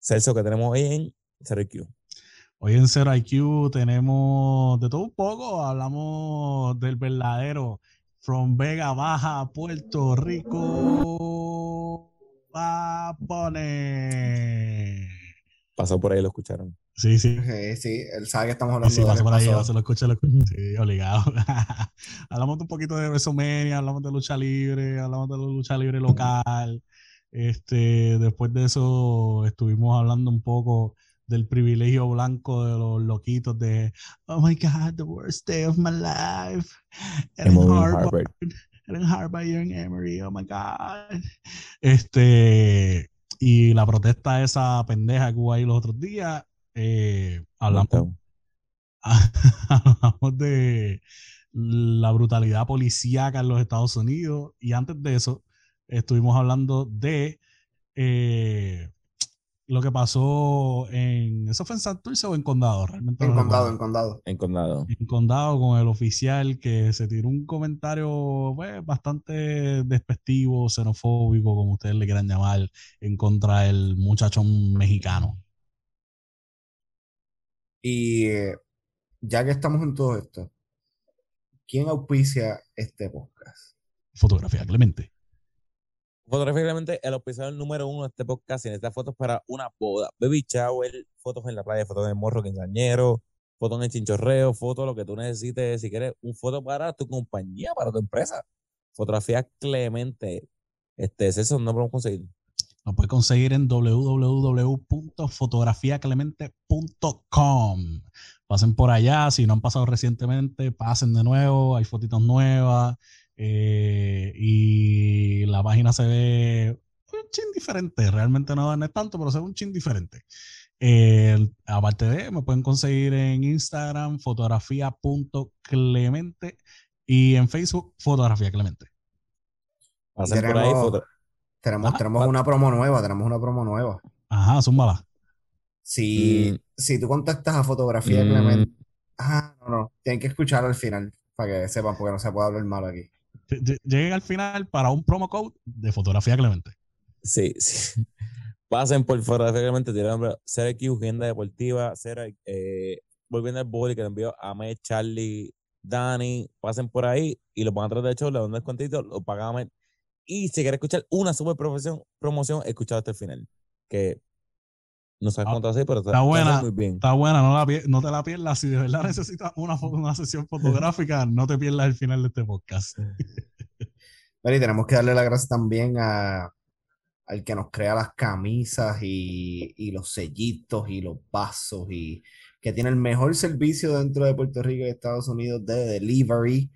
Celso, que tenemos hoy en Zero IQ. Hoy en Zero IQ tenemos de todo un poco. Hablamos del verdadero From Vega Baja, Puerto Rico. Va a poner. Pasó por ahí, lo escucharon. Sí, sí. Sí, sí, él sabe que estamos hablando Sí, de pasó por ahí, pasó. se lo escucha, lo escucha. Sí, obligado. hablamos un poquito de WrestleMania, hablamos de lucha libre, hablamos de la lucha libre local. Este, después de eso estuvimos hablando un poco del privilegio blanco de los loquitos de Oh my God, the worst day of my life. Era en Harvard, era en Harvard y en Emory, oh my God. Este, y la protesta de esa pendeja que hubo ahí los otros días, eh, hablamos hablamos de la brutalidad policíaca en los Estados Unidos. Y antes de eso estuvimos hablando de eh, lo que pasó en eso fue en Santurce o en Condado realmente En no condado, en condado. En condado. en Condado con el oficial que se tiró un comentario pues, bastante despectivo xenofóbico como ustedes le quieran llamar en contra del muchachón mexicano Y eh, ya que estamos en todo esto, ¿quién auspicia este podcast? fotografía Clemente Fotográficamente, el auspiciador número uno de este podcast en estas fotos para una boda, baby shower, fotos en la playa, fotos en el morro quinceañero, fotos en el chinchorreo, fotos lo que tú necesites, si quieres, un foto para tu compañía, para tu empresa. Fotografía Clemente. Este, eso no podemos conseguir. Lo puedes conseguir en www.fotografiaclemente.com. Pasen por allá, si no han pasado recientemente, pasen de nuevo, hay fotitos nuevas eh, y la página se ve un chin diferente, realmente no, no es tanto, pero se ve un chin diferente. Eh, aparte de, me pueden conseguir en Instagram fotografía.clemente y en Facebook fotografía clemente. Pasen por ahí, Tenemos- foto- Tenemos, una promo nueva, tenemos una promo nueva. Ajá, zúmbala. Si, Mm. si tú contactas a Fotografía Mm. Clemente, ah, no, no, tienen que escuchar al final para que sepan, porque no se puede hablar mal aquí. Ll- ll- Lleguen al final para un promo code de fotografía clemente. Sí, sí. Pasen por fotografía Clemente, tiene nombre CRQ, Agenda Deportiva, Cera, eh, volviendo al boli que le envió a Ahmed, Charlie, Dani. Pasen por ahí y lo van a tratar de hecho, le dan descuentito, lo pagan a Ahmed. Y si quieres escuchar una super promoción, promoción escuchado hasta el final. Que no sabes Ah, cuánto hacer, pero está, buena. muy bien. Está buena, no, la pier- no te la pierdas. Si de verdad necesitas una, una sesión fotográfica, no te pierdas el final de este podcast. Pero y tenemos que darle las gracias también a, al que nos crea las camisas y, y los sellitos y los vasos y que tiene el mejor servicio dentro de Puerto Rico y Estados Unidos de delivery,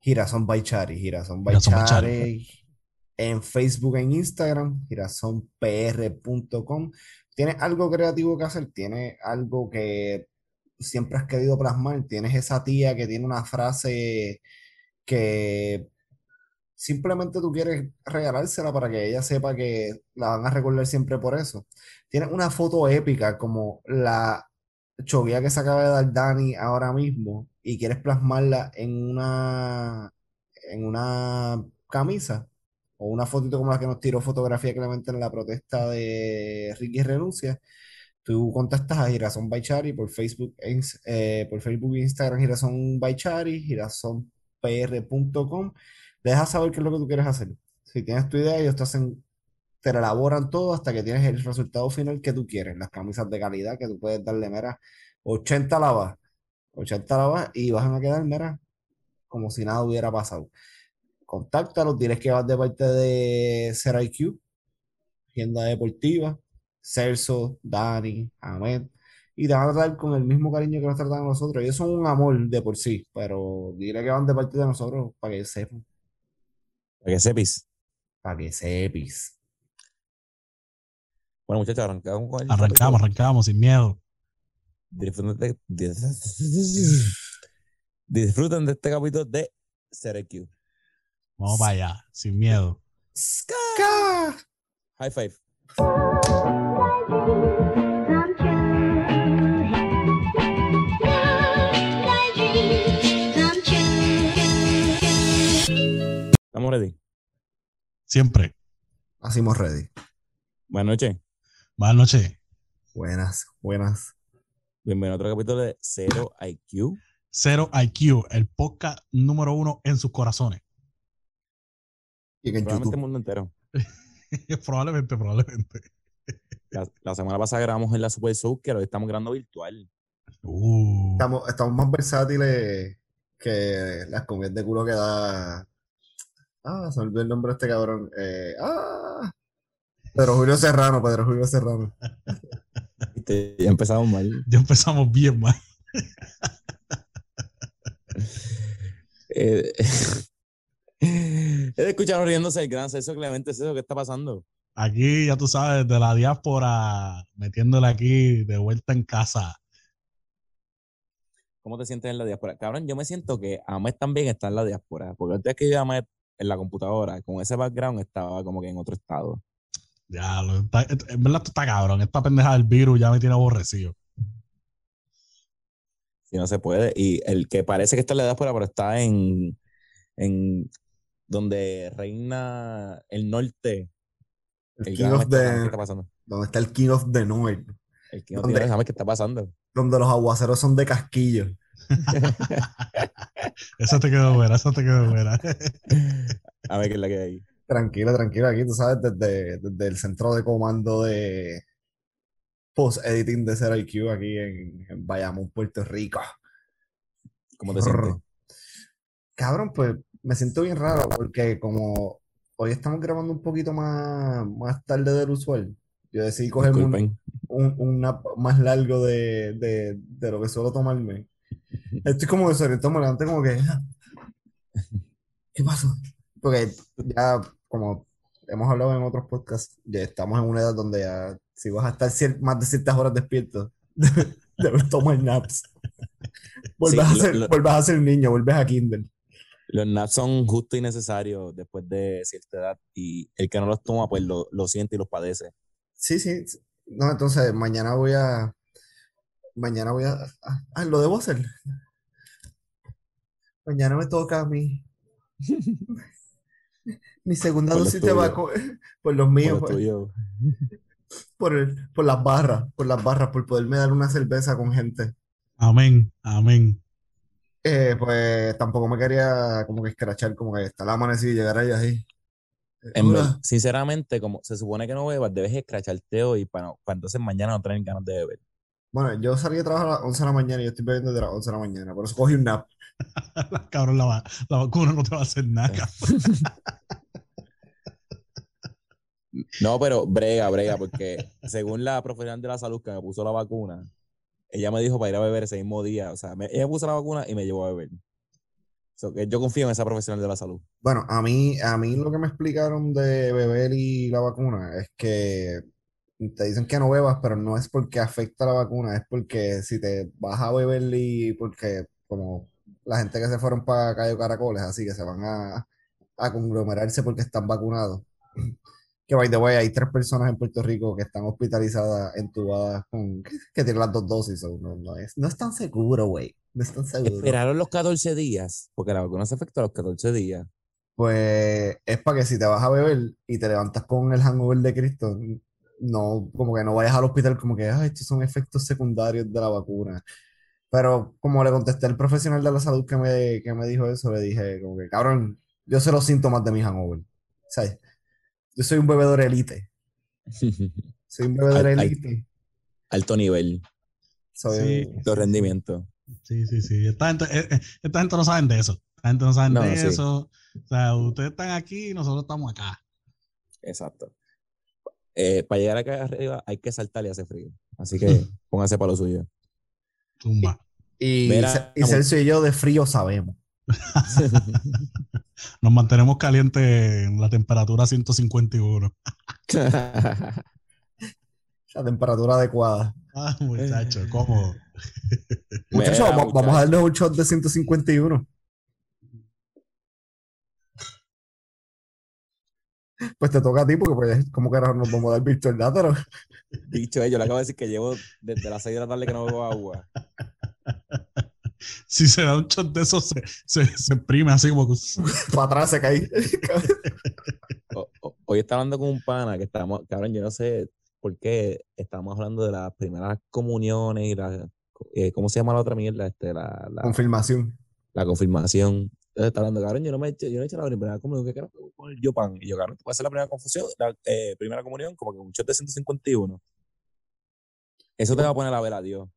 Girasón by Chari. Girasón by Girasón by Chari en Facebook, en Instagram, girasonpr.com. ¿Tienes algo creativo que hacer? ¿Tienes algo que siempre has querido plasmar? ¿Tienes esa tía que tiene una frase que simplemente tú quieres regalársela para que ella sepa que la van a recordar siempre por eso. Tienes una foto épica como la chovía que se acaba de dar Dani ahora mismo y quieres plasmarla en una en una camisa o una fotito como la que nos tiró fotografía Clemente en la protesta de Ricky Renuncia. Tú contactas a Girasón Baichari por Facebook, eh, por Facebook e Instagram, Girasón Baichari, girasonpr.com. Deja saber qué es lo que tú quieres hacer. Si tienes tu idea, ellos te hacen, te la elaboran todo hasta que tienes el resultado final que tú quieres. Las camisas de calidad que tú puedes darle, mira, 80 lavas, 80 lavas y van a quedar, mira, como si nada hubiera pasado. Contáctalos, diles que vas de parte de SerIQ, Agenda Deportiva, Celso, Dani, Ahmed, y te van a tratar con el mismo cariño que nos tratan a nosotros. Ellos son un amor de por sí, pero dile que van de parte de nosotros para que sepan, Para que sepis. para que sepis. Bueno, muchachos, arrancamos con el Arrancamos, arrancamos sin miedo. Disfruten de, disfruten de este capítulo de CRQ. Vamos para allá, sin miedo. ¡Ska! High five. ¿Estamos ready? Siempre. Hacemos ready. Buenas noches. Buenas noches. Buenas, buenas. Bienvenido a otro capítulo de Cero IQ. Cero IQ, el podcast número uno en sus corazones. Y en Probablemente el YouTube. mundo entero. probablemente, probablemente. La, la semana pasada grabamos en la Super que hoy estamos grabando virtual. Uh, Estamos, estamos más versátiles que las comidas de culo que da. Ah, se me olvidó el nombre de este cabrón. Eh, ah, Pedro Julio Serrano, Pedro Julio Serrano. Viste, Ya empezamos mal. ya empezamos bien mal. Eh, he de escuchar riéndose el gran Celso Clemente, ¿es eso que está pasando? Aquí, ya tú sabes, de la diáspora, metiéndole aquí de vuelta en casa. ¿Cómo te sientes en la diáspora? Cabrón, yo me siento que Ahmed también está en la diáspora, porque antes que yo Ahmed en la computadora, con ese background, estaba como que en otro estado. Ya, lo, está- en verdad esto está cabrón. Esta pendeja del virus ya me tiene aborrecido. Si no se puede. Y el que parece que está en la diáspora, pero está en, en donde reina el norte. El El King of Ahmed está- ¿Qué the. está pasando? Donde está el King of the North. El que no ¿Dónde? tiene sabe qué está pasando. Donde los aguaceros son de casquillo. Esa te quedó buena, esa te quedó buena. A ver qué es la que hay ahí. Tranquilo, tranquilo. Aquí, tú sabes, desde, desde el centro de comando de post-editing de Zero IQ aquí en, en Bayamón, Puerto Rico. ¿Cómo te sientes? Cabrón, pues me siento bien raro porque como hoy estamos grabando un poquito más, más tarde del usual, yo decidí cogerme un, un, un nap más largo de, de, de lo que suelo tomarme. Estoy como desorientado, me levanté como que... "Ah, ¿Qué pasó? Porque ya, como hemos hablado en otros podcasts, ya estamos en una edad donde ya, si vas a estar más de ciertas horas despierto, debes tomar naps. Vuelves, Sí, a lo- ser, lo- vuelves a ser niño, vuelves a Kindle. Los naps son justos y necesarios después de cierta edad y el que no los toma pues lo, lo siente y los padece. Sí, sí. No, entonces mañana voy a. Mañana voy a. ah, ah, lo debo hacer. Mañana me toca a mí. Mi segunda Por dosis de vacuna. Por los míos, lo por, tuyo. por, el- por las barras. Por las barras, por poderme dar una cerveza con gente. Amén, amén. Eh, pues tampoco me quería como que escrachar, como que estar amanecido y llegar ahí así. En ver- sinceramente, como se supone que no bebas, debes escracharte hoy para, no- para entonces mañana no tener ganas de beber. Bueno, yo salí de trabajar a las 11 de la mañana y yo estoy bebiendo desde las 11 de la mañana. Por eso cogí un nap. Cabrón, la, va- la vacuna no te va a hacer nada. No, pero brega, brega, porque según la profesional de la salud que me puso la vacuna, ella me dijo para ir a beber ese mismo día. O sea, me- ella puso la vacuna y me llevó a beber. So, yo confío en esa profesional de la salud. Bueno, a mí, a mí lo que me explicaron de beber y la vacuna es que te dicen que no bebas, pero no es porque afecta la vacuna, es porque si te vas a beber y porque como la gente que se fueron para Cayo Caracoles, así que se van a conglomerarse porque están vacunados. Que by the way, hay tres personas en Puerto Rico que están hospitalizadas, entubadas con que tienen las dos dosis. no, no es, no es tan seguro, güey. No es tan seguro. Esperaron los 14 días, porque la vacuna se afecta a los 14 días. Pues es para que si te vas a beber y te levantas con el hangover de Cristo, no, como que no vayas al hospital como que, "Ay, estos son efectos secundarios de la vacuna. Pero como le contesté al profesional de la salud que me, que me dijo eso, le dije como que, cabrón, yo sé los síntomas de mi hangover. ¿Sabes? Yo soy un bebedor elite. Soy un bebedor Al- al- elite. Alto nivel, Soy Sí. alto rendimiento. Sí, sí, sí. Esta gente, eh, eh, esta gente no saben de eso. Esta gente no saben No, de sí. eso. O sea, ustedes están aquí y nosotros estamos acá. Exacto. Eh, para llegar acá arriba hay que saltar y hace frío. Así que póngase para lo suyo. Tumba. Y, Mira, Ce- y. Celso y yo de frío sabemos. Nos mantenemos calientes en la temperatura 151. La temperatura adecuada. Ah, muchacho, cómodo. Muchachos, vamos, vamos a darle un shot de 151. Pues te toca a ti porque pues como que ahora nos vamos a dar virtual pero Dicho ello, le acabo de decir que llevo desde las 6 de la tarde que no bebo agua. Si se da un shot de eso, se, se, se imprime así como que- para atrás se cae. O- o- hoy estaba hablando con un pana que estábamos, cabrón, yo no sé, porque estamos hablando de las primeras comuniones y la, eh, ¿cómo se llama la otra mierda? Este, la, la, Confirmación. la confirmación. Entonces está hablando, cabrón, yo no me he hecho, yo no he hecho la primera comunión, ¿qué carajo con el Yopan? Y yo, cabrón, tú puedes hacer la primera confusión, la eh, primera comunión, como que un shot de 151. Eso te va a poner a ver a Dios.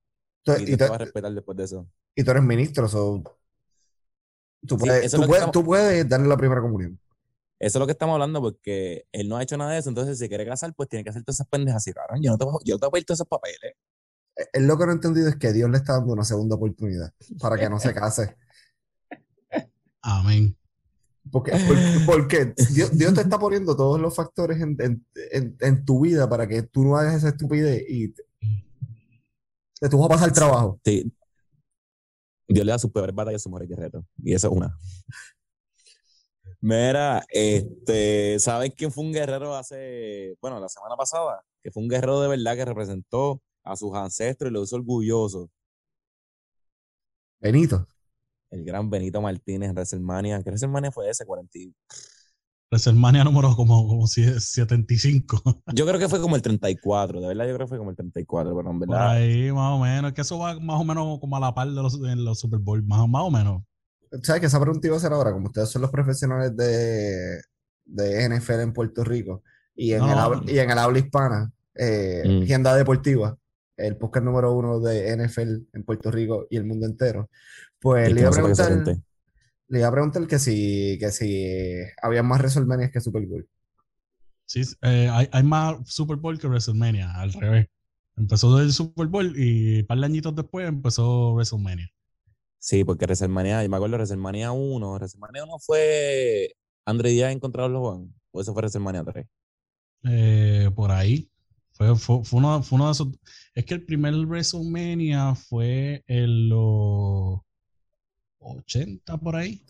Y y, te- te va a respetar después de eso. y tú eres ministro, so, tú, puedes, tú, puedes, estamos- tú puedes darle la primera comunión. Eso es lo que estamos hablando porque él no ha hecho nada de eso, entonces si quiere casar, pues tiene que hacer todas esas pendejas así, cabrón. Yo no te voy, yo no te voy a pedir todos esos papeles. Él lo que no ha entendido es que Dios le está dando una segunda oportunidad para que no se case. Amén. Porque, por- porque Dios, Dios te está poniendo todos los factores en, en- en- en tu vida para que tú no hagas esa estupidez y te, te- tú vas a pasar trabajo. Sí. Dios le da sus peores batallas a su mujer guerrero. Y eso es una. Mira, este, ¿saben quién fue un guerrero hace, bueno, la semana pasada? Que fue un guerrero de verdad que representó a sus ancestros y lo hizo orgulloso. Benito. El gran Benito Martínez en WrestleMania. ¿Qué WrestleMania fue ese? 40. WrestleMania número como, como sie- 75. Yo creo que fue como el 34, de verdad yo creo que fue como el 34, pero en Por verdad. ahí, más o menos. Que eso va más o menos como a la par de los, Super Bowl. Más, más o menos. ¿Sabes que esa pregunta iba a hacer ahora? Como ustedes son los profesionales de, de NFL en Puerto Rico y en, No, el, no, habla, no. y en el habla hispana, eh, Mm. Agenda Deportiva, el podcast número uno de NFL en Puerto Rico y el mundo entero, pues y le iba a preguntar. Le iba a preguntar que si, que si había más WrestleMania que Super Bowl. Sí, eh, hay, hay más Super Bowl que WrestleMania, al revés. Empezó el Super Bowl y un par de añitos después empezó WrestleMania. Sí, porque WrestleMania, yo me acuerdo de WrestleMania 1. WrestleMania 1 fue André Díaz en contra de los Juan. O eso fue WrestleMania 3. Eh, por ahí. Fue, fue, fue uno, fue uno de esos. Es que el primer WrestleMania fue en los 80 por ahí.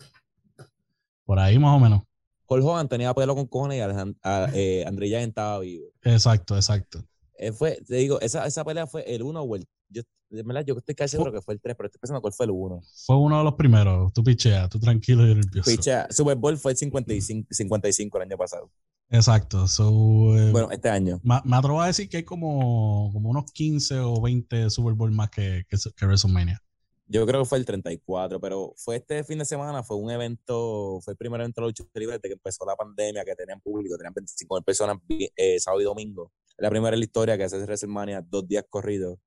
Por ahí más o menos. Hulk Hogan tenía pelo con cojones y Alejand- a- eh, André estaba vivo. Exacto, exacto. Eh, fue, te digo, esa, esa pelea fue el 1 o el. Yo, de verdad, yo estoy casi seguro que fue el 3, pero estoy pensando cuál fue el 1. Fue uno de los primeros. Tú pichea, tú tranquilo y nervioso. Picha, Super Bowl fue el 55, 55 el año pasado. Exacto. So, eh, Bueno, este año. me, me atrevo a decir que hay como, como unos 15 o 20 Super Bowl más que, que, que WrestleMania. Yo creo que fue el 34, pero fue este fin de semana, fue un evento, fue el primer evento de lucha libre desde que empezó la pandemia, que tenían público, tenían 25 mil personas eh, sábado y domingo. La primera en la historia que hace WrestleMania dos días corridos.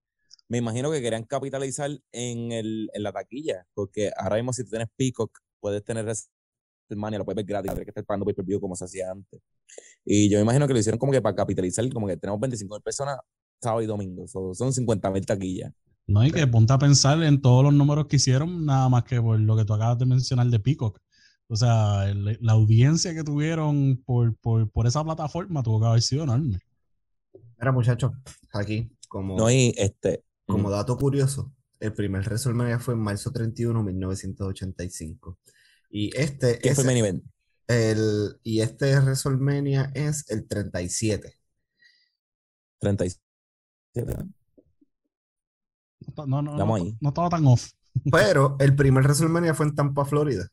Me imagino que querían capitalizar en, el, en la taquilla, porque ahora mismo si tú tienes Peacock, puedes tener WrestleMania, lo puedes ver gratis, tienes que estar pagando pay per view como se hacía antes. Y yo me imagino que lo hicieron como que para capitalizar, como que tenemos 25 mil personas sábado y domingo, So, son 50 mil taquillas. No, y que ponte a pensar en todos los números que hicieron, nada más que por lo que tú acabas de mencionar de Peacock. O sea, el- la audiencia que tuvieron por, por, por esa plataforma tuvo que haber sido enorme. Mira, muchachos, aquí, como, No, y este, como dato curioso, el primer WrestleMania fue en marzo 31, 1985. Y este ¿quién es fue el main event? el, y este WrestleMania es el 37. 37. No, no, no, Estamos no, ahí. no estaba tan off. Pero el primer WrestleMania fue en Tampa, Florida.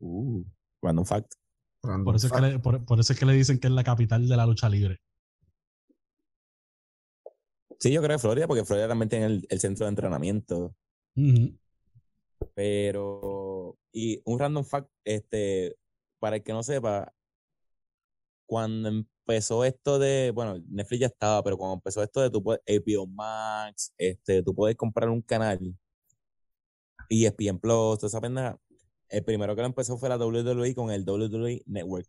Uh, random fact. Random Por eso, es que fact. le, por, por eso es que le dicen que es la capital de la lucha libre. Sí, yo creo que Florida, porque Florida también tiene el, el centro de entrenamiento. Ujú. Pero, y un random fact, este, para el que no sepa, cuando empezó esto de, bueno, Netflix ya estaba, pero cuando empezó esto de tu puedes, HBO Max, este, tú puedes comprar un canal, E ESPN Plus, toda esa pendeja, el primero que lo empezó fue la WWE con el WWE Network.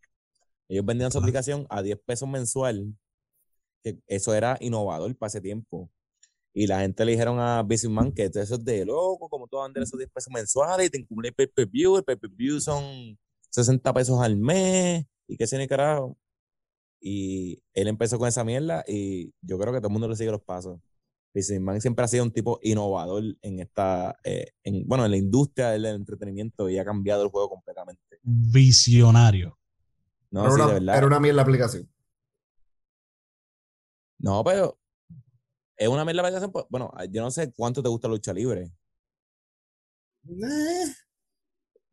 Ellos vendían su aplicación a 10 pesos mensual, que eso era innovador para ese tiempo. Y la gente le dijeron a Busy Man que eso es de loco, como tú vas a vender esos 10 pesos mensuales y te incumple el pay-per-view, el pay-per-view son 60 pesos al mes y qué ni carajo. Y él empezó con esa mierda y yo creo que todo el mundo le sigue los pasos. Busy Man siempre ha sido un tipo innovador en esta, eh, en, bueno, en la industria del entretenimiento y ha cambiado el juego completamente. Visionario. No, Era sí, una, de verdad. era una mierda la aplicación. No, pero es una mierda la aplicación, pues, Bueno, yo no sé cuánto te gusta lucha libre. Eh,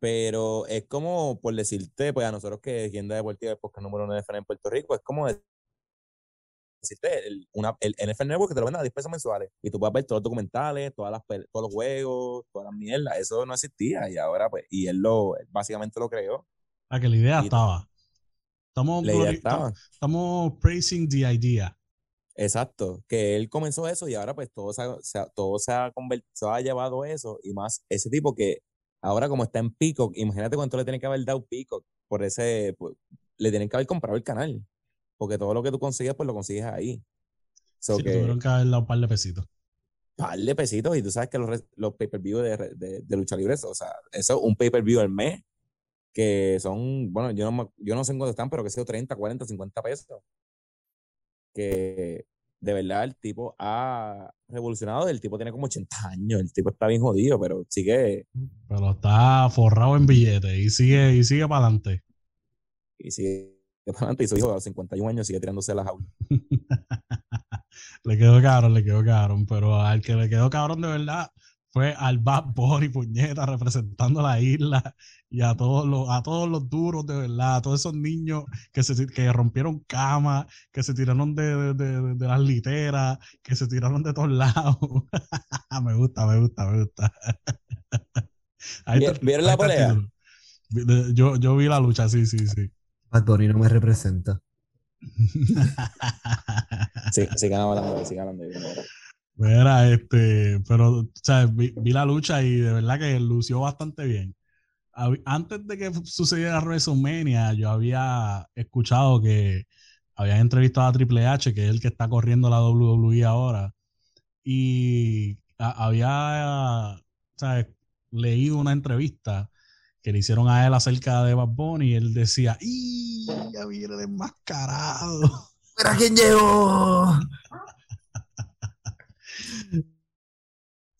pero es como por decirte, pues a nosotros que Agenda Deportiva es podcast número uno de NFL en Puerto Rico, es como existe el, una, el NFL Network que te lo venden a 10 pesos mensuales y tú puedes ver todos los documentales, todas las, todos los juegos, todas las mierdas. Eso no existía y ahora, pues, y él lo, él básicamente lo creó. Ah, que la idea Y- estaba. Estamos, La idea glori- estaba. estamos praising the idea. Exacto, que él comenzó eso y ahora pues todo se ha, se ha- todo se ha, se ha llevado eso y más ese tipo que ahora como está en Peacock, imagínate cuánto le tienen que haber dado Peacock por ese, le tienen que haber comprado el canal, porque todo lo que tú consigues pues lo consigues ahí. So Sí, que tuvieron que haber dado un par de pesitos. par de pesitos y tú sabes que los, los pay-per-view de, de, de lucha libre, o sea, eso un pay-per-view al mes que son, bueno, yo no, yo no sé en cuánto están, pero que sea 30, 40, 50 pesos. Que de verdad el tipo ha revolucionado, el tipo tiene como 80 años, el tipo está bien jodido, pero sigue Pero está forrado en billetes y sigue, y sigue para adelante. y sigue para adelante y su hijo a los 51 años sigue tirándose las aulas. le quedó cabrón, le quedó cabrón. Pero al que le quedó cabrón de verdad fue al Bad Bunny, puñeta, representando la isla y a todos los, a todos los duros de verdad, a todos esos niños que se que rompieron camas, que se tiraron de, de- de- de las literas, que se tiraron de todos lados. me gusta, me gusta, me gusta. Ahí ¿Vie- está- vieron la pelea? Yo, yo vi la lucha, sí, sí, sí. Bad Bunny no me representa. Sí, sigan hablando, sigan hablando. Mira, este, pero, o sea, vi, vi la lucha y de verdad que lució bastante bien. Antes de que sucediera WrestleMania, yo había escuchado que habían entrevistado a Triple H, que es el que está corriendo la WWE ahora, y había, sea, leído una entrevista que le hicieron a él acerca de Bad Bunny y él decía, ¡y ya viene desmascarado! ¿Pero quién llegó?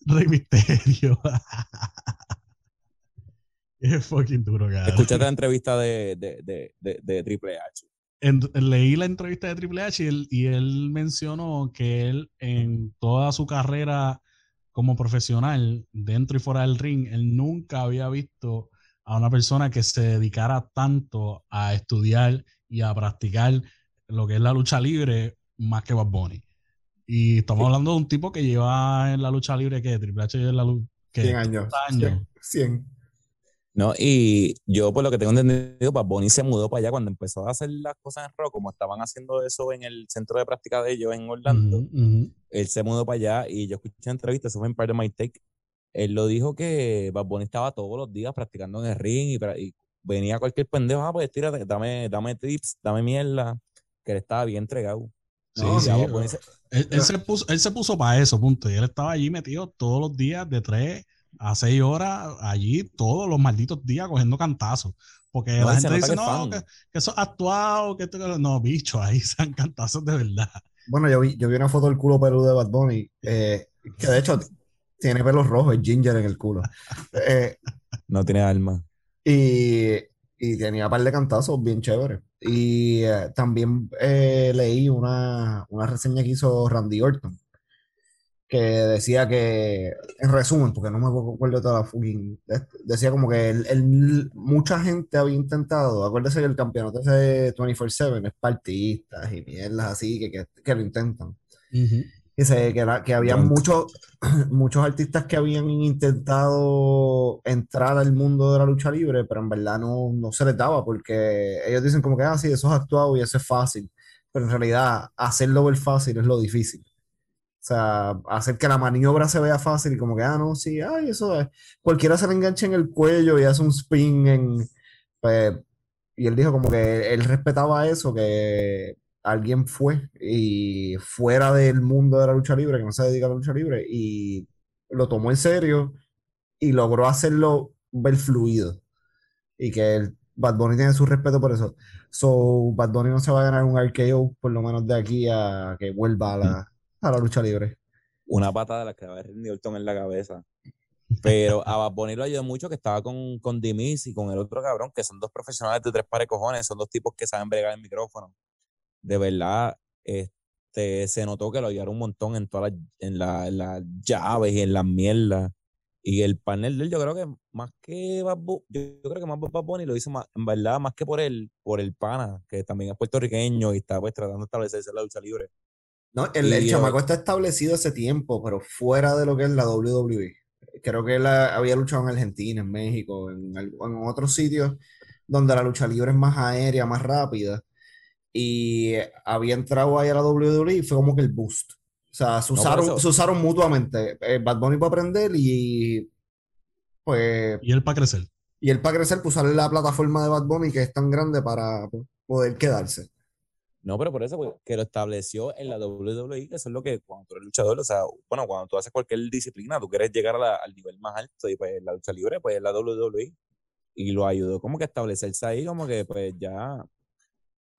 Rey Misterio. es fucking duro, cara. Escuchaste la entrevista de, de, de, de, de Triple H. En- leí la entrevista de Triple H y él, y él mencionó que él en toda su carrera como profesional, dentro y fuera del ring, él nunca había visto a una persona que se dedicara tanto a estudiar y a practicar lo que es la lucha libre más que Bad Bunny. Y estamos Sí. hablando de un tipo que lleva en la lucha libre, que Triple H lleva en la lucha... 100 años. 30 años. 100. No, y yo por lo que tengo entendido, Bad Bunny se mudó para allá cuando empezó a hacer las cosas en rock, como estaban haciendo eso en el centro de práctica de ellos en Orlando. Él se mudó para allá y yo escuché entrevistas, eso fue en parte de My Take. Él lo dijo que Bad Bunny estaba todos los días practicando en el ring y, y venía cualquier pendejo, ah, pues tírate, dame, dame tips, dame mierda, que él estaba bien entregado. Sí, No, sí, Bad Bunny se- Él, él se puso, él se puso para eso, punto. Y él estaba allí metido todos los días, de 3 a 6 horas, allí todos los malditos días cogiendo cantazos. Porque No, la gente dice, no, fan". que, que eso es actuado, que esto, que lo-". No, bicho, ahí sean cantazos de verdad. Bueno, yo vi, yo vi una foto del culo peludo de Bad Bunny, eh, que de hecho tiene pelos rojos, es ginger en el culo. Eh, no tiene alma. y, y tenía un par de cantazos bien chéveres. Y eh, también eh, leí una, una reseña que hizo Randy Orton, que decía que, en resumen, porque no me acuerdo toda la fucking, de- decía como que él- él- mucha gente había intentado, acuérdese que el campeonato ese de 24/7 es partistas y mierdas así, que, que, que lo intentan. Dice que, que había muchos, muchos artistas que habían intentado entrar al mundo de la lucha libre, pero en verdad no, no se les daba, porque ellos dicen como que, ah, sí, eso es actuado y eso es fácil, pero en realidad hacerlo ver fácil es lo difícil. O sea, hacer que la maniobra se vea fácil y como que, ah, no, sí, ay, eso es. Cualquiera se le engancha en el cuello y hace un spin en... pues, y él dijo como que él respetaba eso, que alguien fue y fuera del mundo de la lucha libre, que no se dedica a la lucha libre, y lo tomó en serio y logró hacerlo ver fluido. Y que el Bad Bunny tiene su respeto por eso. So, Bad Bunny no se va a ganar un RKO, por lo menos de aquí a que vuelva a la, a la lucha libre. Una pata de la que va a haber Randy Orton en la cabeza. Pero a Bad Bunny lo ayudó mucho que estaba con, con Dimis y con el otro cabrón, que son dos profesionales de tres pares cojones, son dos tipos que saben bregar el micrófono. De verdad, este, se notó que lo ayudaron un montón en todas las, en la- en las llaves y en las mierdas. Y el panel de él, yo creo que más que Bad Bu- yo, creo que más Bad Bunny lo hizo más, en verdad, más que por el, por el pana, que también es puertorriqueño y está pues tratando de establecerse en la lucha libre. No, el, chamaco está establecido hace tiempo, pero fuera de lo que es la WWE. Creo que él ha- había luchado en Argentina, en México, en, otros sitios donde la lucha libre es más aérea, más rápida. Y había entrado ahí a la WWE y fue como que el boost. O sea, se usaron, se usaron mutuamente. Eh, Bad Bunny para aprender y pues Y él para crecer. y él para crecer, pues usar la plataforma de Bad Bunny que es tan grande para pues, poder quedarse. No, pero por eso, pues, que lo estableció en la WWE, que eso es lo que cuando tú eres luchador, o sea, bueno, cuando tú haces cualquier disciplina, tú quieres llegar a la- al nivel más alto y pues la lucha libre, pues es la WWE. Y lo ayudó como que a establecerse ahí, como que pues ya,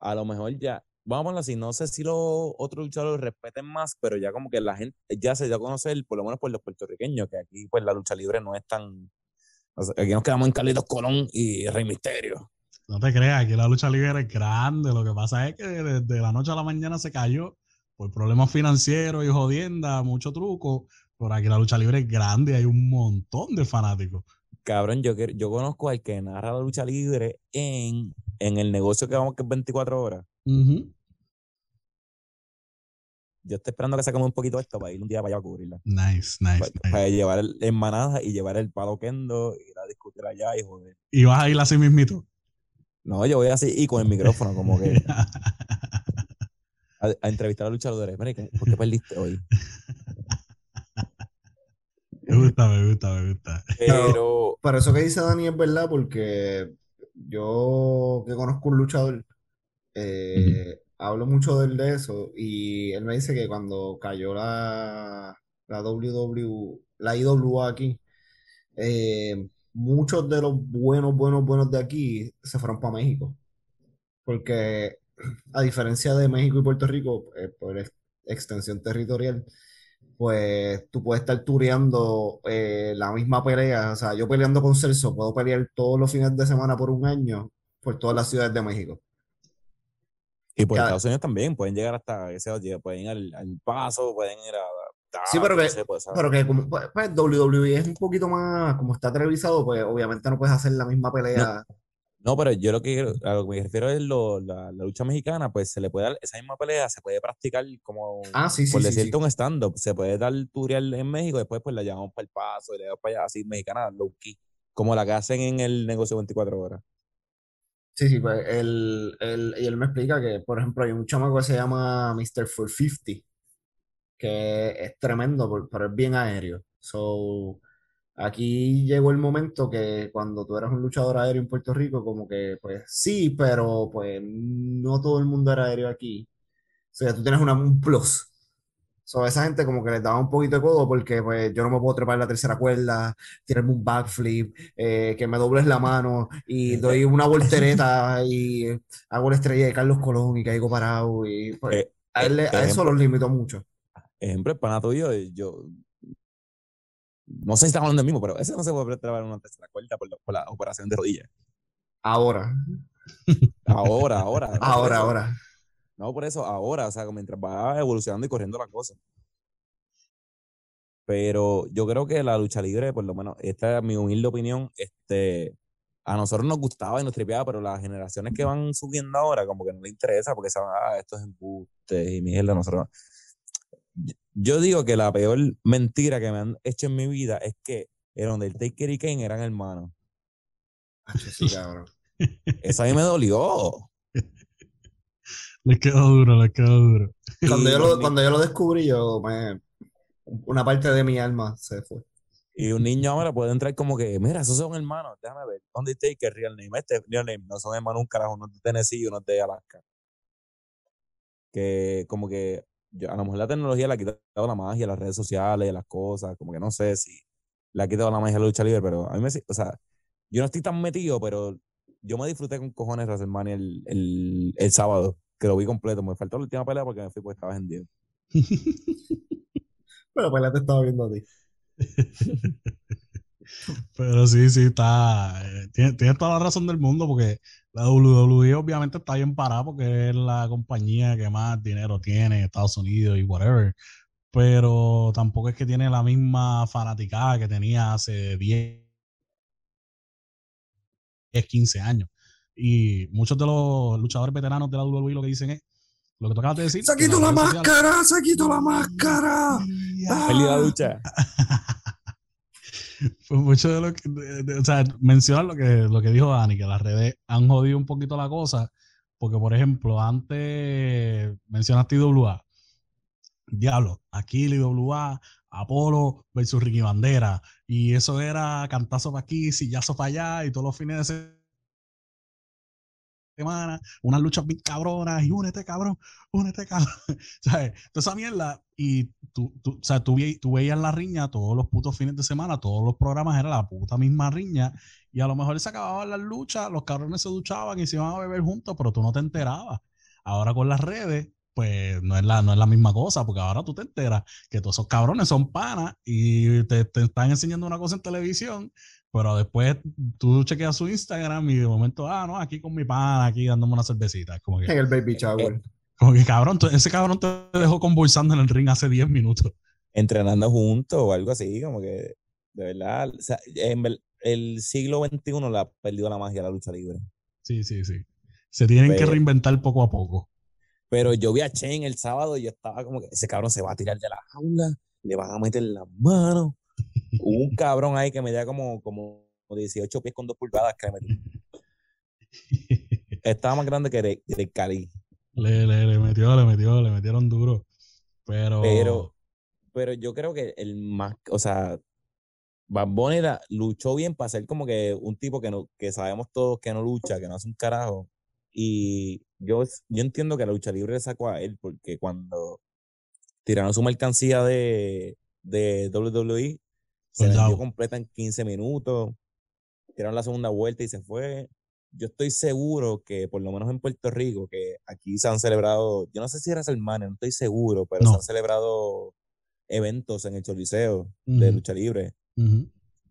a lo mejor ya, vamos a así, no sé si los otros luchadores respeten más, pero ya como que la gente ya se dio a conocer, por lo menos por los puertorriqueños, que aquí pues la lucha libre no es tan... o sea, aquí nos quedamos en Carlitos Colón y Rey Misterio. No te creas, que la lucha libre es grande. Lo que pasa es que desde la noche a la mañana se cayó por problemas financieros y jodienda, mucho truco. Pero aquí la lucha libre es grande, hay un montón de fanáticos. Cabrón, yo, yo conozco al que narra la lucha libre en, en el negocio que vamos que es 24 horas. Ujú. Yo estoy esperando que sacamos un poquito esto para ir un día para allá a cubrirla. Nice, nice, Pa- nice. Para, llevar el, en manada y llevar el palo kendo, ir a discutir allá y joder. Y vas a ir así mismito. No, yo voy así y con el micrófono, como que a, a entrevistar a luchadores. Mira, ¿cómo- ¿por qué perdiste hoy? me gusta, me gusta, me gusta. Pero, Pero eso que dice Dani es verdad porque yo que conozco un luchador, eh, hablo mucho de él de eso y él me dice que cuando cayó la, la WW, la IWA aquí, eh, muchos de los buenos, buenos, buenos de aquí se fueron para México. Porque a diferencia de México y Puerto Rico, eh, por ex- extensión territorial, pues tú puedes estar tureando eh, la misma pelea. O sea, yo peleando con Celso, puedo pelear todos los fines de semana por un año por todas las ciudades de México. y por. Estados Unidos también, pueden llegar hasta, yo, llega- pueden ir al, al paso, pueden ir a... Sí, pero no que- sé, pues. Pero que como pues, pues, WWE es un poquito más, como está televisado, pues obviamente no puedes hacer la misma pelea. No, pero yo lo que quiero- a lo que me refiero es lo, la, la lucha mexicana, pues se le puede dar esa misma pelea, se puede practicar como, Ah, sí, sí, por sí. decirte un stand-up, se puede dar tutorial en México, después pues la llevamos para el paso y le damos para allá, así mexicana, low key, como la que hacen en el negocio 24 horas. Sí, sí, pues él, él- y él me explica que, por ejemplo, hay un chamaco que se llama Mr. 450, que es tremendo, pero es bien aéreo. So, aquí llegó el momento que cuando tú eras un luchador aéreo en Puerto Rico, como que, pues sí, pero pues no todo el mundo era aéreo aquí. O sea, tú tienes una, un plus. So, esa gente como que les daba un poquito de codo porque pues yo no me puedo trepar la tercera cuerda, tirarme un backflip, eh, que me dobles la mano y doy una voltereta y hago la estrella de Carlos Colón y caigo parado y pues Eh, a, él a eso los limitó mucho. Ejemplo, el pana tuyo, yo no sé si estamos hablando del mismo, pero ese no se puede trabar en una tercera cuerda por la, por la operación de rodilla. Ahora, Ahora, ahora. no ahora, eso. ahora. No, por eso, ahora, o sea, mientras va evolucionando y corriendo la cosa. Pero yo creo que la lucha libre, por lo menos, esta es mi humilde opinión, este, a nosotros nos gustaba y nos tripeaba, pero las generaciones que van subiendo ahora, como que no les interesa porque saben, ah, esto es embuste y mierda, nosotros. Yo- digo que la peor mentira que me han hecho en mi vida es que el Undertaker y Kane eran hermanos. Sí, cabrón. Eso a mí me dolió. Les quedó duro, les quedó duro. Cuando yo, lo, cuando yo lo descubrí, yo me, una parte de mi alma se fue. Y un niño ahora puede entrar como que, mira, esos son hermanos, déjame ver. Undertaker, real name. Este real name. No son hermanos un carajo, uno es de Tennessee y uno es de Alaska. Que como que yo- a lo mejor la tecnología le ha quitado la magia, las redes sociales, las cosas, como que no sé si le ha quitado la magia a la lucha libre, pero a mí me, o sea, yo no estoy tan metido, pero yo me disfruté con cojones WrestleMania el, el, el sábado, que lo vi completo. Me faltó la última pelea porque me fui porque estaba vendido. Pero pues la te estaba viendo a ti. Pero sí, sí, está. eh, Tienes tiene toda la razón del mundo porque la WWE obviamente está bien parada porque es la compañía que más dinero tiene en Estados Unidos y whatever. Pero tampoco es que tiene la misma fanaticada que tenía hace 10, 10, 15 años. Y muchos de los luchadores veteranos de la WWE lo que dicen es Lo que tú acabas de decir. ¡Se quitó la sociales- máscara! ¡Se quitó la máscara! Feliz la lucha. Pues mucho de lo que, o sea, mencionar lo que, lo que dijo Dani, que las redes han jodido un poquito la cosa, porque por ejemplo, antes mencionaste IWA, diablo, aquí IWA, Apolo versus Ricky Bandera, y eso era cantazo para aquí, sillazo para allá, y todos los fines de semana, unas luchas bien cabronas, y únete cabrón, únete cabrón, ¿sabes? Toda esa mierda, y tú, tú, o sea, tú, ve- tú veías la riña todos los putos fines de semana, todos los programas era la puta misma riña, y a lo mejor se acababan las luchas, los cabrones se duchaban y se iban a beber juntos, pero tú no te enterabas. Ahora con las redes, pues no es la, no es la misma cosa, porque ahora tú te enteras que todos esos cabrones son panas y te, te están enseñando una cosa en televisión, pero después tú chequeas su Instagram y de momento, ah, no, aquí con mi pana, aquí dándome una cervecita. Como que, En el baby shower. como que cabrón, ese cabrón te dejó convulsando en el ring hace 10 minutos. Entrenando juntos o algo así, como que, de verdad, o sea, en el siglo XXI la ha perdido la magia de la lucha libre. Sí, sí, sí. Se tienen que reinventar poco a poco. Pero yo vi a Chen el sábado y yo estaba como que ese cabrón se va a tirar de la jaula, le van a meter las manos. Hubo un cabrón ahí que medía como, como 18 pies con dos pulgadas que. Estaba más grande que el Cali. Le, le, le metió, le metió, le metieron duro. Pero, Pero, pero yo creo que el más, o sea, Bad Bunny la- luchó bien para ser como que un tipo que no, que sabemos todos que no lucha, que no hace un carajo. Y yo, yo entiendo que la lucha libre le sacó a él, porque cuando tiraron su mercancía de, de WWE, se vendió out. completa en 15 minutos, tiraron la segunda vuelta y se fue. Yo estoy seguro que, por lo menos en Puerto Rico, que aquí se han celebrado, yo no sé si era Salmania, no estoy seguro, pero se han celebrado eventos en el Choliseo de lucha libre.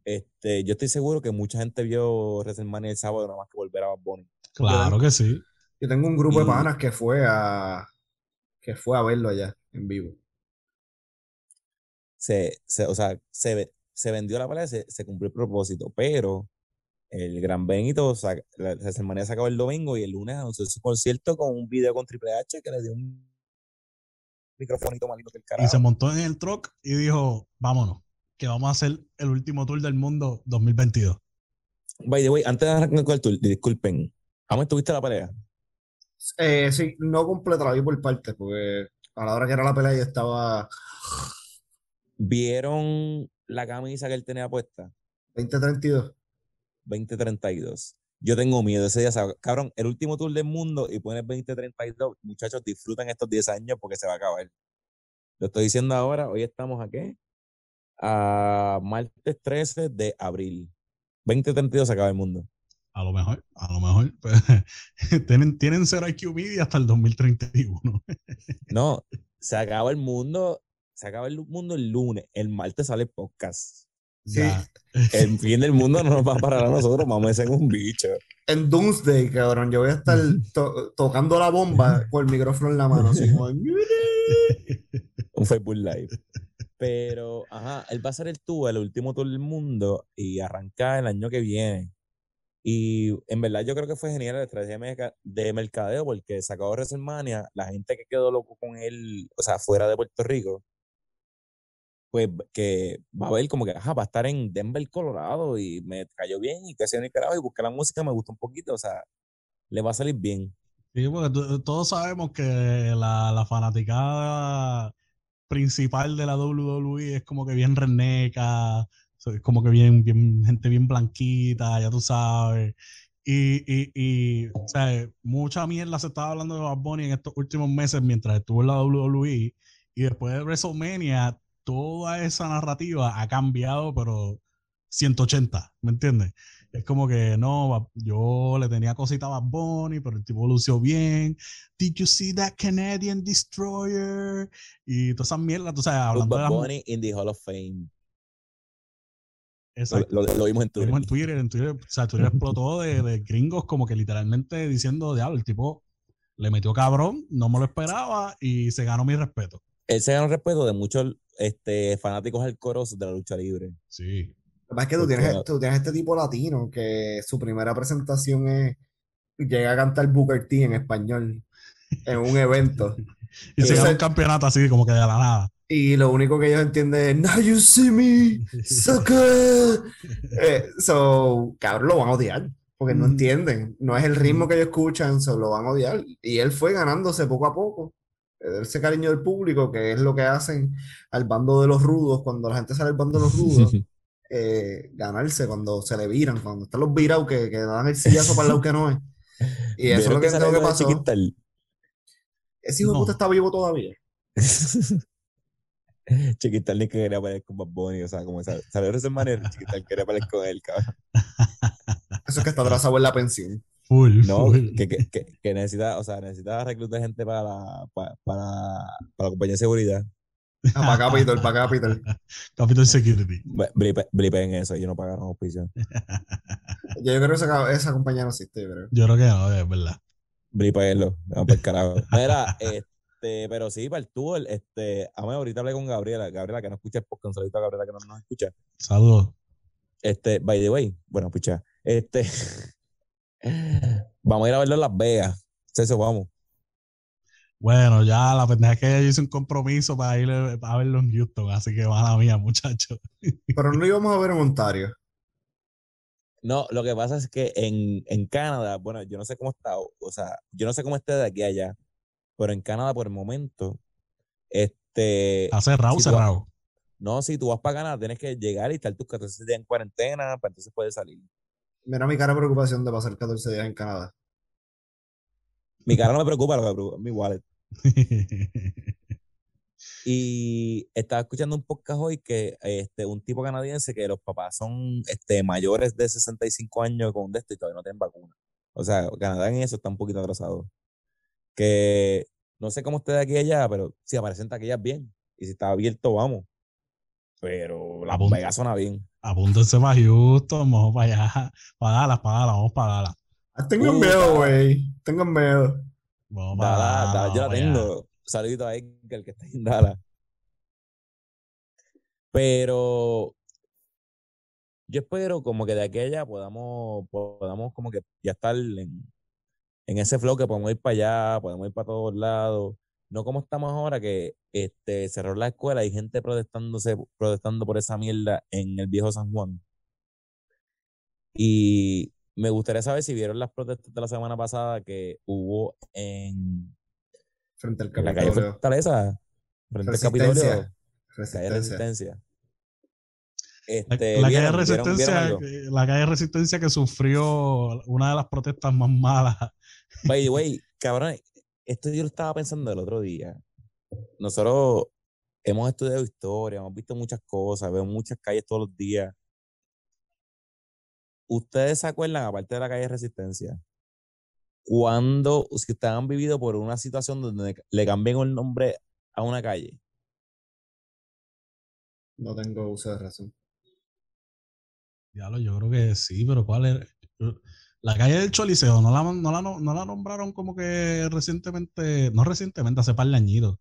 Este, yo estoy seguro que mucha gente vio WrestleMania el sábado nada más que volver a Bad Bunny. claro que sí. Yo tengo un grupo de panas que fue a que fue a verlo allá en vivo. Se, se- o sea, se, ve- se vendió la pelea, se, se cumplió el propósito, pero el Gran Benito, sac- la WrestleMania se acabó el domingo y el lunes anunció su concierto con un video con Triple H que le dio un microfonito más lindo que el Y se carajo. montó en el truck y dijo, vámonos, que vamos a hacer el último tour del mundo 2022. By the way, antes de arrancar con el tour, disculpen, ¿cómo estuviste la pelea? Eh, sí, no completa, la vi por partes, porque a la hora que era la pelea yo estaba ¿Vieron la camisa que él tenía puesta? 20-32. 2032. Yo tengo miedo ese día, se- cabrón, el último tour del mundo y pones 2032, muchachos, disfrutan estos 10 años porque se va a acabar. Lo estoy diciendo ahora, hoy estamos a qué? A martes 13 de abril. 2032 se acaba el mundo. A lo mejor, a lo mejor. pues, tienen, tienen cero IQ media hasta el 2031. No, se acaba el mundo, se acaba el mundo el lunes, el martes sale el podcast. Sí. El fin del mundo no nos va a parar a nosotros, vamos a ser un bicho. en Doomsday, cabrón, yo voy a estar to- tocando la bomba con el micrófono en la mano, así como, un Facebook Live. Pero, ajá, él va a hacer el tour, el último tour del mundo, y arranca el año que viene. Y en verdad yo creo que fue genial la estrategia de merca- de mercadeo, porque sacó WrestleMania, la gente que quedó loco con él, o sea, fuera de Puerto Rico, pues que va a ver como que, ajá, va a estar en Denver, Colorado, y me cayó bien, y que sea Nicaragua, y busqué la música, me gustó un poquito, o sea, le va a salir bien. Sí, porque to- todos sabemos que la, la fanaticada principal de la WWE es como que bien reneca, es como que bien, bien, gente bien blanquita, ya tú sabes. Y, y, y, o sea, mucha mierda se estaba hablando de Bad Bunny en estos últimos meses mientras estuvo en la WWE. Y después de WrestleMania, toda esa narrativa ha cambiado, pero 180, ¿me entiendes? Es como que no, Bad- yo le tenía cosita a Bad Bunny, pero el tipo lució bien. Did you see that Canadian Destroyer? Y todas esas mierdas, tú sabes, hablando de Bad. Bunny in the Hall of Fame. Exacto. lo- lo vimos en Lo vimos Twitter. en Twitter, en Twitter, o sea, Twitter explotó de, de gringos como que literalmente diciendo, diablo, el tipo le metió cabrón, no me lo esperaba y se ganó mi respeto. él se ganó el respeto de muchos este, fanáticos alcorosos de la lucha libre. Sí. Lo que pasa es que tú Porque- tienes, tú tienes este tipo latino que su primera presentación es llega a cantar Booker T en español. en un evento. Y se gana un campeonato así como que de la nada. Y lo único que ellos entienden es, Now you see me, sucker. Eh, so, cabrón, lo van a odiar. Porque no Mm. entienden. No es el ritmo que ellos escuchan, so lo van a odiar. Y él fue ganándose poco a poco. Eh, Ese cariño del público, que es lo que hacen al bando de los rudos, cuando la gente sale al bando de los rudos, eh, ganarse cuando se le viran, cuando están los virados que, que dan el sillazo para el lado que no es. Y eso es lo que entiendo que lo de pasó. Chiquital? Ese hijo de puta está vivo todavía. Chiquital ni que quería pelear con Bad Bunny, o sea, como salió de esa manera, Chiquital quería pelear con él, cabrón. Eso es que está atrasado en la pensión. Full, No, full. que, que, que, que necesita, o sea, necesita reclutar gente para la, para, para, para la compañía de seguridad. Ah, para Capitol, para Capitol. Capital Security. Blipen eso, ellos no pagaron auspicio. Yo, yo creo que esa, esa compañía no existe, creo. Yo creo que no, es verdad. Blipenlo, vamos para el carajo. Mira, este, pero sí, para el tour, este, a mí ahorita hablé con Gabriela, Gabriela que no escucha el podcast, un saludito a Gabriela que no nos escucha. Saludos. Este, by the way, bueno, pucha, este, vamos a ir a verlo en Las Vegas. Eso, vamos. Bueno, ya la pendeja es que ella hizo un compromiso para ir a verlo en Houston, así que mala mía, muchachos. Pero no lo íbamos a ver en Ontario. No, lo que pasa es que en, en Canadá, bueno, yo no sé cómo está, o, o sea, yo no sé cómo esté de aquí a allá, pero en Canadá por el momento, este, Está cerrado, si vas- cerrado. no, si tú vas para Canadá, tienes que llegar y estar tus 14 días en cuarentena para entonces poder salir. Mira mi cara de preocupación de pasar 14 días en Canadá. Mi cara no me preocupa, lo que me preocupa es mi wallet. Y estaba escuchando un podcast hoy que este, un tipo canadiense que los papás son este, mayores de 65 años con de esto y todavía no tienen vacuna. O sea, Canadá en eso está un poquito atrasado. Que no sé cómo esté de aquí a allá, pero si aparecen taquillas bien. Y si está abierto, vamos. Pero Las Apunta. Vegas suena bien. Apúntense para Houston, vamos para allá. Para Dallas, para Dallas, vamos para Dallas. Ah, Tengan Uh, miedo, güey. Tengan miedo. Vamos para Dallas, yo la tengo. Saludito a Edgar que está en Dallas. Pero yo espero como que de aquí a allá podamos, podamos como que ya estar en, en ese flow que podemos ir para allá, podemos ir para todos lados. No como estamos ahora que este, cerró la escuela y gente protestándose, protestando por esa mierda en el viejo San Juan. Y me gustaría saber si vieron las protestas de la semana pasada que hubo en, Frente al en la calle Capitolio. Fortaleza, frente al Capitolio, Resistencia. calle Resistencia. La, Este, la calle ¿vieron- vieron- Resistencia, vieron la calle Resistencia que sufrió una de las protestas más malas. By the way, cabrón, esto yo lo estaba pensando el otro día. Nosotros hemos estudiado historia, hemos visto muchas cosas, vemos muchas calles todos los días. ¿Ustedes se acuerdan, aparte de la calle Resistencia, cuando, si ustedes han vivido por una situación donde le cambian el nombre a una calle? No tengo uso de razón. Diablo, yo creo que sí, pero ¿cuál era? La calle del Choliseo, ¿no la, no la, no la nombraron como que recientemente, no recientemente, hace par de añitos.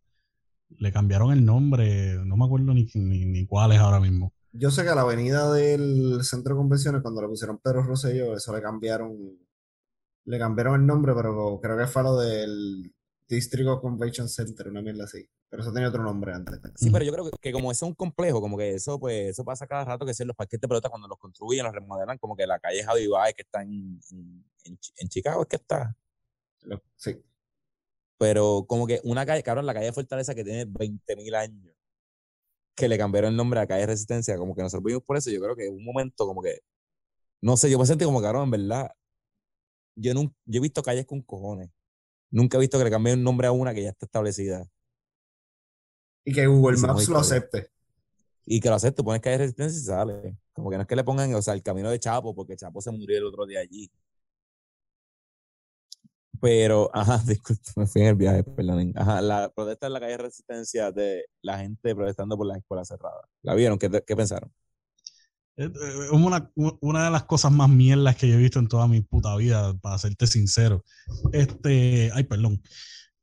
Le cambiaron el nombre, no me acuerdo ni, ni, ni cuál es ahora mismo. Yo sé que a la avenida del centro de convenciones, cuando le pusieron Pedro Rosselló, eso le cambiaron, le cambiaron el nombre, pero creo que fue lo del District Convention Center, una mierda así. Pero eso tenía otro nombre antes. Sí, pero yo creo que, que como eso es un complejo, como que eso, pues, eso pasa cada rato que si en los parques de pelota cuando los construyen, los remodelan, como que la calle Javi Baez que está en, en, en Chi- en Chicago es que está. Sí. Pero como que una calle, cabrón, la calle de Fortaleza que tiene 20.000 años, que le cambiaron el nombre a calle Resistencia, como que nosotros vimos por eso, yo creo que en un momento como que, no sé, yo me sentí como cabrón, en verdad. Yo, nun- yo he visto calles con cojones. Nunca he visto que le cambien un nombre a una que ya está establecida. Y que Google Maps lo acepte. Y que lo acepte, pones calle Resistencia y sale. Como que no es que le pongan, o sea, el camino de Chapo, porque Chapo se murió el otro día allí. Pero, ajá, disculpe, me fui en el viaje, perdonen. Ajá, la protesta en la calle Resistencia de la gente protestando por las escuelas cerradas. ¿La vieron? ¿Qué, qué pensaron? Es es una, una de las cosas más mierdas que yo he visto en toda mi puta vida, para serte sincero. Este, ay, perdón.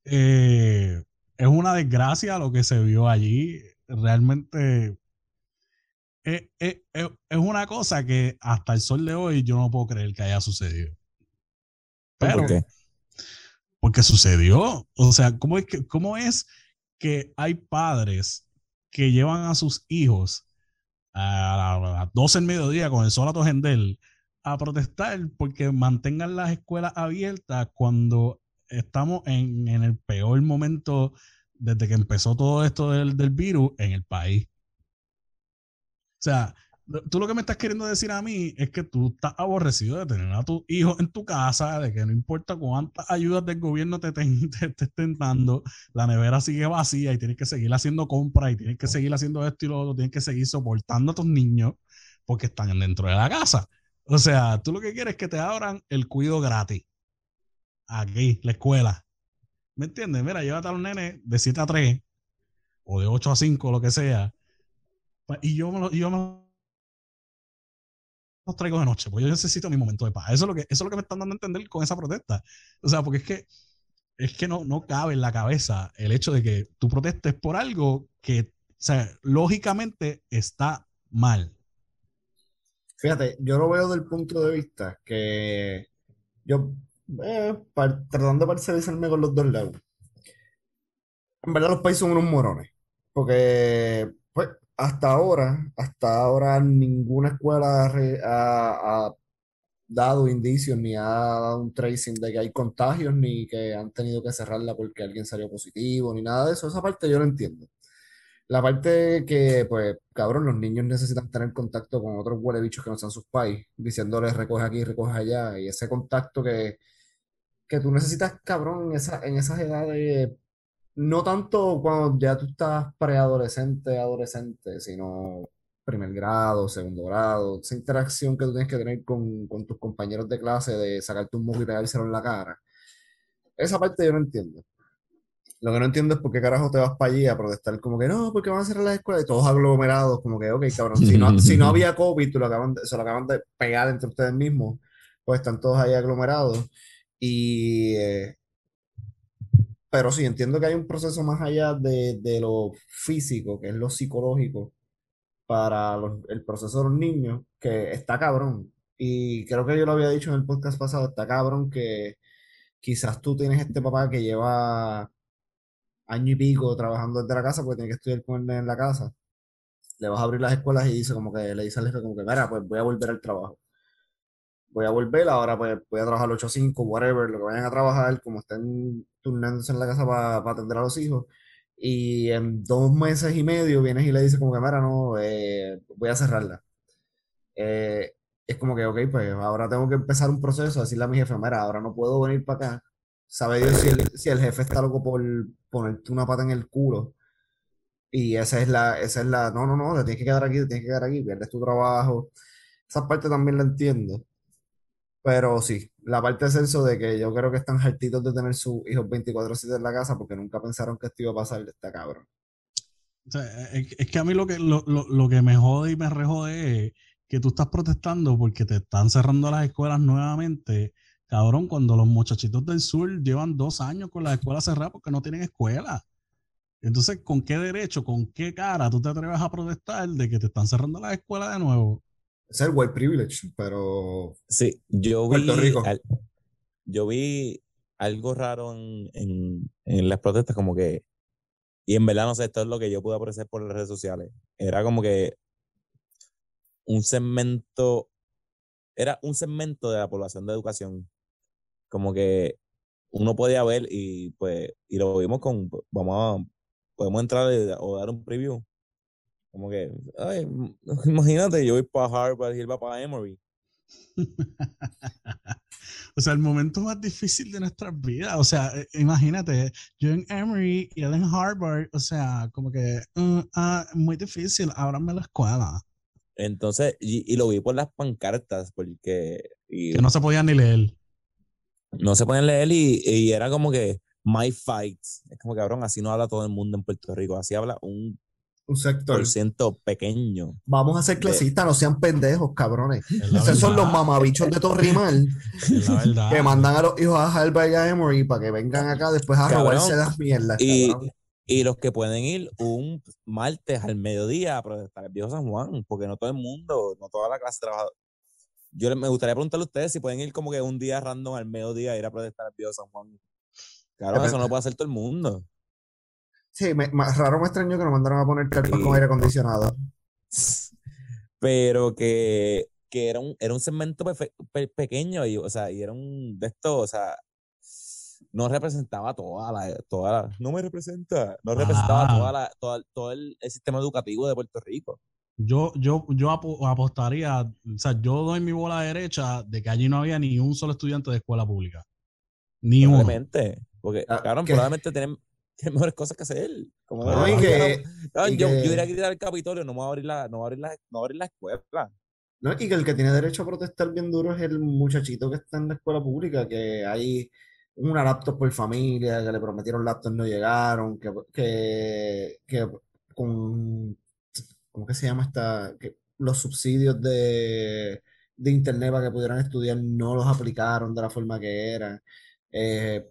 Eh, es una desgracia lo que se vio allí. Realmente es, es- es- es una cosa que hasta el sol de hoy yo no puedo creer que haya sucedido. Pero, ¿Por qué? porque sucedió. O sea, ¿cómo es que, cómo es que hay padres que llevan a sus hijos a las 12 del mediodía con el sol a tojendel a protestar porque mantengan las escuelas abiertas cuando estamos en, en el peor momento desde que empezó todo esto del, del virus en el país? O sea, tú lo que me estás queriendo decir a mí es que tú estás aborrecido de tener a tus hijos en tu casa, de que no importa cuántas ayudas del gobierno te, te- estén dando, la nevera sigue vacía y tienes que seguir haciendo compras y tienes que seguir haciendo esto y lo otro, tienes que seguir soportando a tus niños porque están dentro de la casa. O sea, tú lo que quieres es que te abran el cuido gratis. Aquí, la escuela. ¿Me entiendes? Mira, llévate a los nenes de 7 a 3 o de 8 a 5, lo que sea. Y yo me, lo- yo traigo de noche, porque yo necesito mi momento de paz. Eso es lo que, eso es lo que me están dando a entender con esa protesta. O sea, porque es que, es que no, no cabe en la cabeza el hecho de que tú protestes por algo que, lógicamente está mal. Fíjate, yo lo veo del punto de vista que yo, eh, tratando de parcializarme con los dos lados, en verdad los países son unos morones, porque hasta ahora, hasta ahora ninguna escuela ha dado indicios ni ha dado un tracing de que hay contagios ni que han tenido que cerrarla porque alguien salió positivo ni nada de eso. Esa parte yo lo entiendo. La parte que, pues, cabrón, los niños necesitan tener contacto con otros huele bichos que no sean sus pais, diciéndoles recoge aquí, recoge allá, y ese contacto que, que tú necesitas, cabrón, en esa, en esas edades, no tanto cuando ya tú estás preadolescente, adolescente, sino primer grado, segundo grado, esa interacción que tú tienes que tener con, con tus compañeros de clase de sacarte un moco y pegárselo en la cara. Esa parte yo no entiendo. Lo que no entiendo es por qué carajo te vas para allí a protestar como que no, porque van a cerrar las escuelas y todos aglomerados, como que, ok, cabrón, si no, si no había COVID, tú lo acaban de- se lo acaban de pegar entre ustedes mismos, pues están todos ahí aglomerados. Y, eh, pero sí, entiendo que hay un proceso más allá de, de lo físico, que es lo psicológico, para el proceso de los niños, que está cabrón. Y creo que yo lo había dicho en el podcast pasado, está cabrón que quizás tú tienes este papá que lleva año y pico trabajando desde la casa porque tiene que estudiar con él en la casa. Le vas a abrir las escuelas y dice como que le dice al jefe como que, mira, pues voy a volver al trabajo. Voy a volver, ahora pues voy a trabajar 8 a 5, whatever, lo que vayan a trabajar, como estén turnándose en la casa para atender a los hijos. Y en dos meses y medio vienes y le dices como que, mira, no, eh, voy a cerrarla. Eh, es como que, ok, pues ahora tengo que empezar un proceso, decirle a mi jefe, mira, ahora no puedo venir para acá. Sabe Dios si el, si el jefe está loco por ponerte una pata en el culo. Y esa es la, esa es la, no, no, no, te tienes que quedar aquí, te tienes que quedar aquí, pierdes tu trabajo. Esa parte también la entiendo. Pero sí, la parte es eso de que yo creo que están hartitos de tener sus hijos 24/7 en la casa porque nunca pensaron que esto iba a pasar de esta cabrón. Es que a mí lo que, lo, lo- lo que me jode y me rejode es que tú estás protestando porque te están cerrando las escuelas nuevamente. Cabrón, cuando los muchachitos del sur llevan dos años con las escuelas cerradas porque no tienen escuela. Entonces, ¿con qué derecho, con qué cara tú te atreves a protestar de que te están cerrando las escuelas de nuevo? Es el white privilege, pero Sí, yo vi, Puerto Rico. al- yo vi algo raro en, en, en las protestas, como que, y en verdad no sé, esto es lo que yo pude apreciar por las redes sociales. Era como que un segmento, era un segmento de la población de educación. Como que uno podía ver y pues, y lo vimos con, vamos a, podemos entrar o dar un preview. Como que, ay, imagínate, yo voy para Harvard y él va para Emory. O sea, el momento más difícil de nuestras vidas. O sea, eh, imagínate, yo en Emory y él en Harvard. O sea, como que, ah, muy difícil, ábranme la escuela. Entonces, y, y lo vi por las pancartas, porque y Que no se podía ni leer. no se pueden leer y, y era como que my fights. Es como cabrón, así no habla todo el mundo en Puerto Rico, así habla un un sector. por ciento pequeño. Vamos a ser de- clasistas, no sean pendejos, cabrones. Esos son los mamabichos de Torrimal es la verdad. que mandan a los hijos a Harvard y a Emory para que vengan acá después a Cabrón. robarse las mierdas, Y, los que pueden ir un martes al mediodía a protestar el viejo San Juan, porque no todo el mundo, no toda la clase trabaja. Yo me gustaría preguntarle a ustedes si pueden ir como que un día random al mediodía a ir a protestar al viejo San Juan. Cabrón, eso no lo puede hacer todo el mundo. Sí, me, más raro me extrañó que nos mandaron a poner carpas Sí. con aire acondicionado. Pero que, que era un, era un segmento pe- pequeño y, o sea, y era un de estos, o sea, no representaba toda la, toda la, no me representa, no representaba Ah. toda la, toda- todo el, el sistema educativo de Puerto Rico. Yo, yo, yo apo- apostaría, o sea, yo doy mi bola derecha de que allí no había ni un solo estudiante de escuela pública. Ni uno. Probablemente. Porque, Ah, ¿qué? probablemente tienen, tienen mejores cosas que hacer. Como No, que- yo, que- yo iría a gritar al Capitolio, no me voy a abrir la, no voy a abrir la, no voy a abrir la escuela. ¿no? Y que el que tiene derecho a protestar bien duro es el muchachito que está en la escuela pública, que hay una laptop por familia, que le prometieron laptops, no llegaron, que, que, que con, ¿cómo que se llama esta? Que los subsidios de, de internet para que pudieran estudiar no los aplicaron de la forma que eran. Eh,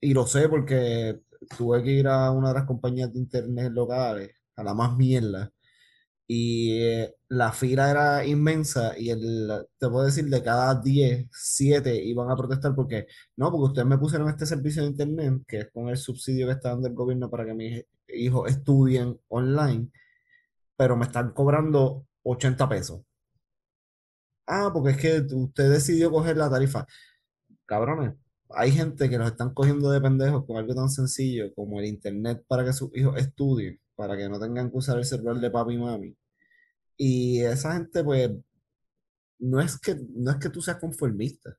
y lo sé porque tuve que ir a una de las compañías de internet locales, a la más mierda, y eh, la fila era inmensa y el, te puedo decir, de cada 10, 7 iban a protestar porque, no, porque ustedes me pusieron este servicio de internet, que es con el subsidio que está dando el gobierno para que mis hijos estudien online, pero me están cobrando 80 pesos. Ah, porque es que usted decidió coger la tarifa. Cabrones, hay gente que los están cogiendo de pendejos con algo tan sencillo como el internet para que sus hijos estudien, para que no tengan que usar el celular de papi y mami. Y esa gente, pues, no es que, no es que tú seas conformista.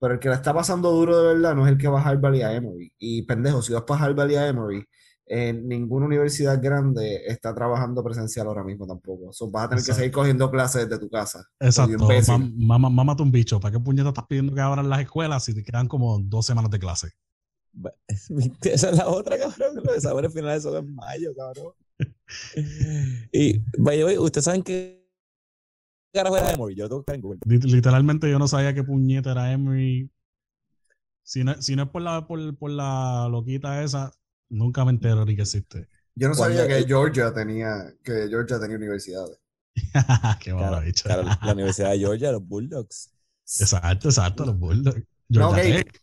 Pero el que la está pasando duro de verdad no es el que va a Harvard y a Emory. Y pendejo, si vas para Harvard y a Emory, en ninguna universidad grande está trabajando presencial ahora mismo tampoco. So, vas a tener que seguir cogiendo clases desde tu casa. Exacto. mamá- Mámate un bicho. ¿Para qué puñeta estás pidiendo que abran las escuelas si te quedan como dos semanas de clase? Esa es la otra, cabrón. Los exámenes finales son en mayo, cabrón. Y, by the way, ¿ustedes saben qué carajo era Emory? Yo lo tengo que buscar en Google. Lit- Literalmente yo no sabía qué puñeta era Emory. Si no, si no es por la, por, por la loquita esa, nunca me entero ni que existe. Yo no sabía que Georgia tenía, que Georgia tenía universidades. qué bicha. claro, la Universidad de Georgia, los Bulldogs. Exacto, exacto, los Bulldogs. No, Georgia ok. Tech.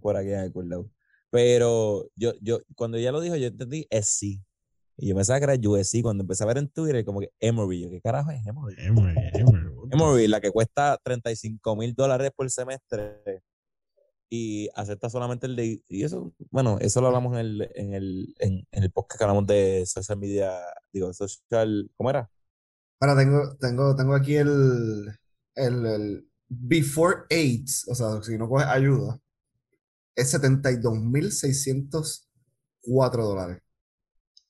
Por aquí en. Pero yo, yo, cuando ella lo dijo, yo entendí SC. Y yo pensaba que era USC. Cuando empecé a ver en Twitter, como que Emory. Yo, ¿qué carajo es Emory? Emory, Emory, Emory, la que cuesta 35 mil dólares por semestre y acepta solamente el de... Y eso, bueno, eso lo hablamos en el, en el, en, en el podcast que hablamos de social media, digo, social, ¿cómo era? Ahora tengo, tengo, tengo aquí el, el, el Before AIDS, o sea, si no coges ayuda, es 72.604 dólares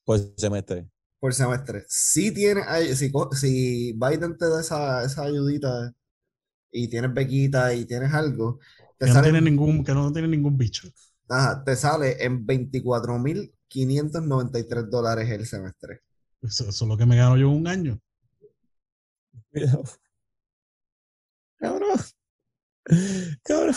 Por semestre. por semestre. Si tienes, ay- si, si Biden te da esa, esa ayudita y tienes bequita y tienes algo, te Que no tiene ningún, que no tiene ningún bicho. ajá, te sale en 24.593 dólares el semestre. Eso, eso es lo que me gano yo un año. Cuidado. Cabrón. Cabrón.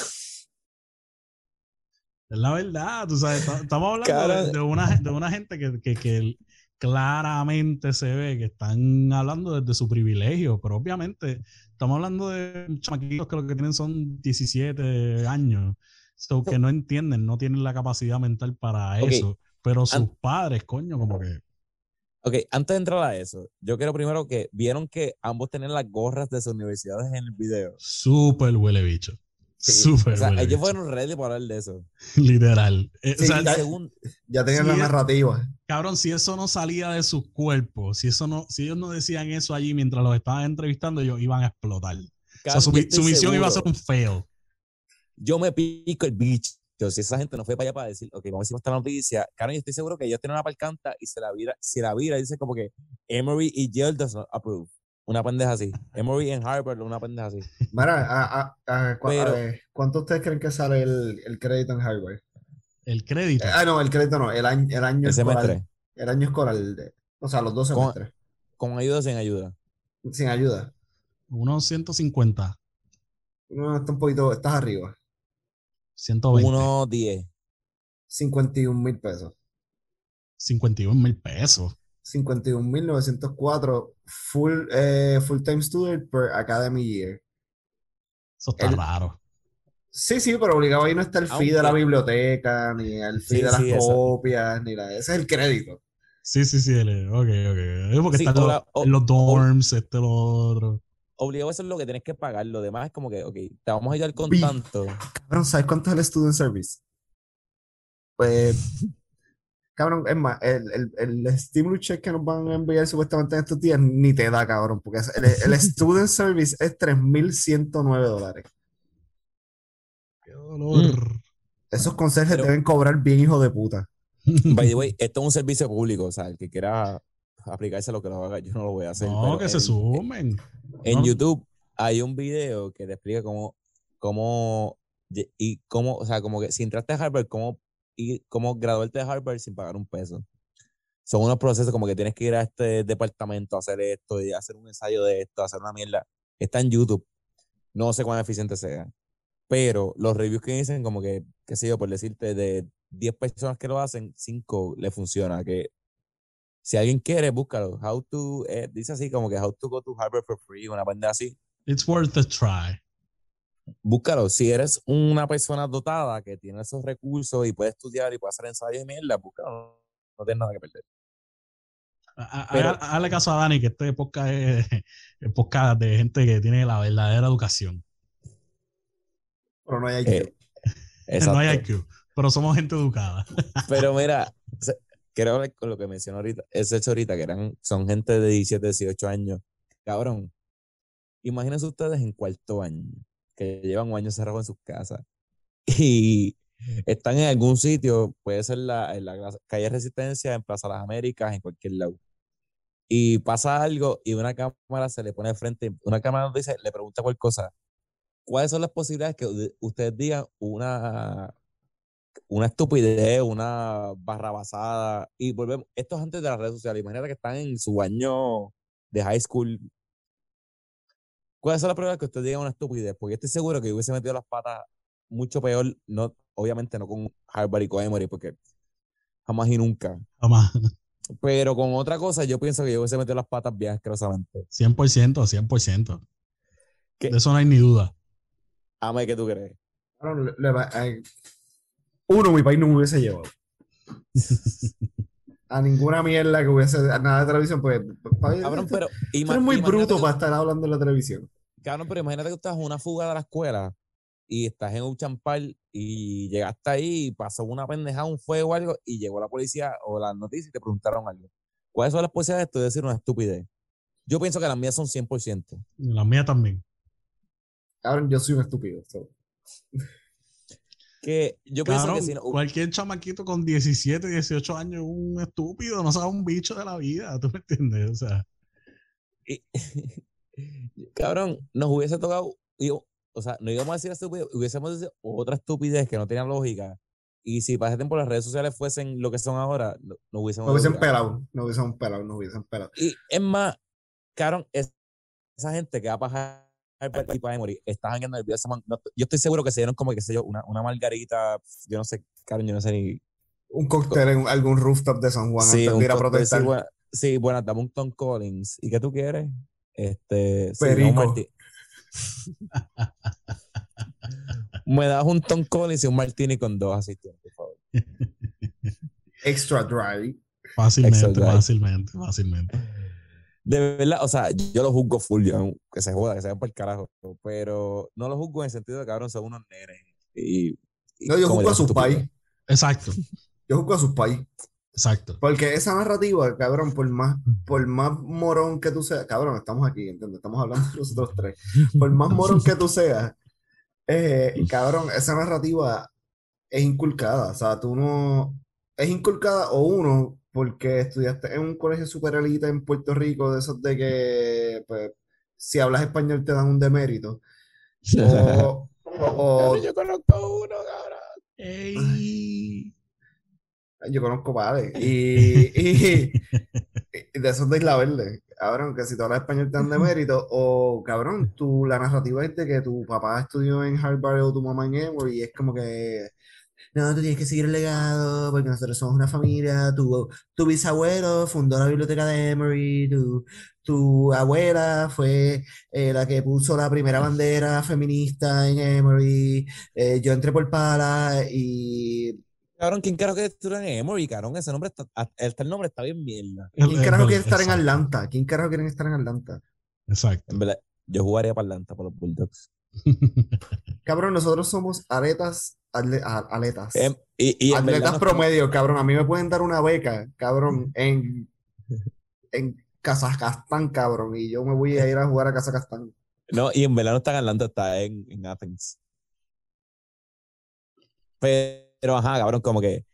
Es la verdad, tú sabes, ta- estamos hablando de una, de una gente que, que, que claramente se ve que están hablando desde su privilegio, pero obviamente estamos hablando de chamaquitos que lo que tienen son 17 años, so, que no entienden, no tienen la capacidad mental para eso, pero sus An- padres, coño, como que... Ok, antes de entrar a eso, yo quiero primero que vieron que ambos tenían las gorras de sus universidades en el video. Súper huele bicho. Sí, Súper O sea, ellos fueron ready para hablar de eso. Literal. Eh, Sí, o sea, Y ya- tenían Sí, la es- narrativa. Cabrón, si eso no salía de sus cuerpos, si eso no, si ellos no decían eso allí mientras los estaban entrevistando, ellos iban a explotar. O sea, cabrón, su, misión iba a ser un fail. yo me pico el bicho. Si esa gente no fue para allá para decir, ok, vamos a decir esta noticia, claro, yo estoy seguro que ellos tienen una parcanta y se la vira, si la vira, dice como que Emory y Yale does not approve. Una pendeja así. Emory en Harvard, una pendeja así. Mira, a- a- a- cu- a Pero- ver, ¿cuánto ustedes creen que sale el, el crédito en Harvard? El crédito. Eh, Ah, no, el crédito no, el año, el año El escolar. semestre. El año escolar, de- o sea, los dos Con- semestres. Con ayuda o sin ayuda. Sin ayuda. Unos 150, No, está un poquito, estás arriba. 120, Uno, diez. 51 mil pesos. 51 mil pesos. 51.904 full, eh, full time student per academy year. Eso está El- raro. Sí, sí, pero obligado ahí no está el fee de la biblioteca, ni el fee Sí, de las sí, copias, ni la. Ese es el crédito. Sí, sí, sí. el- Ok, ok. Es porque Sí, están o los, la- o- en los o- dorms, este, lo otro. Obligado eso es lo que tienes que pagar. Lo demás es como que, ok, te vamos a ayudar con tanto. Cabrón, ¿sabes cuánto es el student service? Pues. Cabrón, es más, el, el, el stimulus check que nos van a enviar supuestamente en estos días ni te da, cabrón, porque el, el student service es 3.109 dólares. Qué dolor. Esos conserjes Pero- deben cobrar bien, hijo de puta. By the way, esto es un servicio público. O sea, el que quiera aplicarse lo que lo haga, yo no lo voy a hacer. no, que se en- sumen. En No. YouTube hay un video que te explica cómo, cómo, y cómo, o sea, como que si entraste a Harvard, cómo, y cómo graduarte de Harvard sin pagar un peso. Son unos procesos como que tienes que ir a este departamento a hacer esto y hacer un ensayo de esto, hacer una mierda. Está en YouTube. No sé cuán eficiente sea. Pero los reviews que dicen, como que, qué sé yo, por decirte, de 10 personas que lo hacen, 5 le funciona. Que si alguien quiere, búscalo. How to, eh, dice así como que how to go to Harvard for free, una pendeja así It's worth a try. Búscalo. Si eres una persona dotada que tiene esos recursos y puede estudiar y puede hacer ensayos y mierda, búscalo. No tienes nada que perder. Hazle caso a Dani, que este podcast es, es podcast de gente que tiene la verdadera educación. Pero no hay Eh, No hay. IQ, pero somos gente educada. Pero mira, quiero hablar con lo que mencionó ahorita, ese hecho ahorita, que eran, son gente de 17, 18 años. Cabrón, imagínense ustedes en cuarto año, que llevan un año cerrado en sus casas y están en algún sitio, puede ser la, en la calle Resistencia, en Plaza Las Américas, en cualquier lado. Y pasa algo y una cámara se le pone de frente, una cámara dice, le pregunta cualquier cosa. ¿Cuáles son las posibilidades que ustedes digan una, una estupidez, una barra basada. Y volvemos, esto es antes de las redes sociales. Imagínate que están en su año de high school. ¿Cuál es la prueba que usted diga una estupidez? Porque yo estoy seguro que yo hubiese metido las patas mucho peor, no, obviamente no con Harvard y con Emory, porque jamás y nunca. Jamás. Pero con otra cosa, yo pienso que yo hubiese metido las patas bien asquerosamente. 100%, 100%. ¿Qué? De eso no hay ni duda. Ame, ¿qué tú crees? Le- le uno, mi país no me hubiese llevado. A ninguna mierda que hubiese, a nada de televisión, pues. Cabrón, tú pero. eres muy bruto que- para estar hablando en la televisión. Cabrón, pero imagínate que estás en una fuga de la escuela y estás en un champal y llegaste ahí y pasó una pendejada, un fuego o algo y llegó la policía o las noticias y te preguntaron algo. ¿Cuáles son las posibilidades de tú decir una estupidez? Yo pienso que las mías son 100%. La mía también. Cabrón, yo soy un estúpido. so. Que yo pienso que si no, cualquier chamaquito con 17, 18 años es un estúpido, no sabe un bicho de la vida, ¿tú me entiendes? O sea, y- cabrón, nos hubiese tocado, digo, o sea, no íbamos a decir estupidez, hubiésemos dicho otra estupidez que no tenía lógica. Y si para ese tiempo las redes sociales fuesen lo que son ahora, no, no hubiésemos. No hubiesen pelado, no hubiesen pelado, no hubiesen pelado. Y es más, cabrón, es- esa gente que va a pasar y está jangueando el video de esa man- no, yo estoy seguro que se dieron como, qué sé yo, una, una margarita, yo no sé, cabrón, yo no sé ni. Un cóctel en algún rooftop de San Juan Sí, antes un de ir a cóctel, protestar. sí, buena, sí, buena, dame un Tom Collins. ¿Y qué tú quieres? Este, Perico. Me das un Tom Collins y un martini con dos asistentes, por favor. Extra dry. fácilmente, fácilmente, fácilmente. De verdad, o sea, yo lo juzgo full, yo, que se joda, que se vayan por el carajo. Pero no lo juzgo en el sentido de que, cabrón, son unos nenes. Y, y No, yo juzgo a sus pais. Exacto, Yo juzgo a sus pais. exacto. Porque esa narrativa, cabrón, por más, por más morón que tú seas, cabrón, estamos aquí, ¿entiendes? Estamos hablando de nosotros tres. Por más morón que tú seas, eh, cabrón, esa narrativa es inculcada. O sea, tú no. Es inculcada o uno, porque estudiaste en un colegio super elite en Puerto Rico, de esos de que, pues, si hablas español te dan un demérito. O, o- yo conozco uno, cabrón. Ey. Yo conozco padres. Y, y, y de esos de Isla Verde. Cabrón, que si tú hablas español te dan de mérito. O, cabrón, tú, la narrativa es de que tu papá estudió en Harvard o tu mamá en Emory. Y es como que no, tú tienes que seguir el legado porque nosotros somos una familia, tu, tu bisabuelo fundó la biblioteca de Emory, tu, tu abuela fue eh, la que puso la primera bandera feminista en Emory, eh, yo entré por pala y... Cabrón, ¿quién carajo quiere estudiar en Emory, cabrón? Ese nombre está, hasta el nombre está bien mierda. ¿Quién el- carajo quiere estar en Atlanta? ¿Quién carajo quiere estar en Atlanta? Exacto. En verdad, yo jugaría para Atlanta, para los Bulldogs. Cabrón, nosotros somos atletas, atle- a- atletas. Em, y, y no- promedio, cabrón. A mí me pueden dar una beca, cabrón, en, en Kazajstán, cabrón. Y yo me voy a ir a jugar a Kazajstán. No, y en verdad no está en Atlanta, está en, en Athens. Pero, ajá, cabrón, como que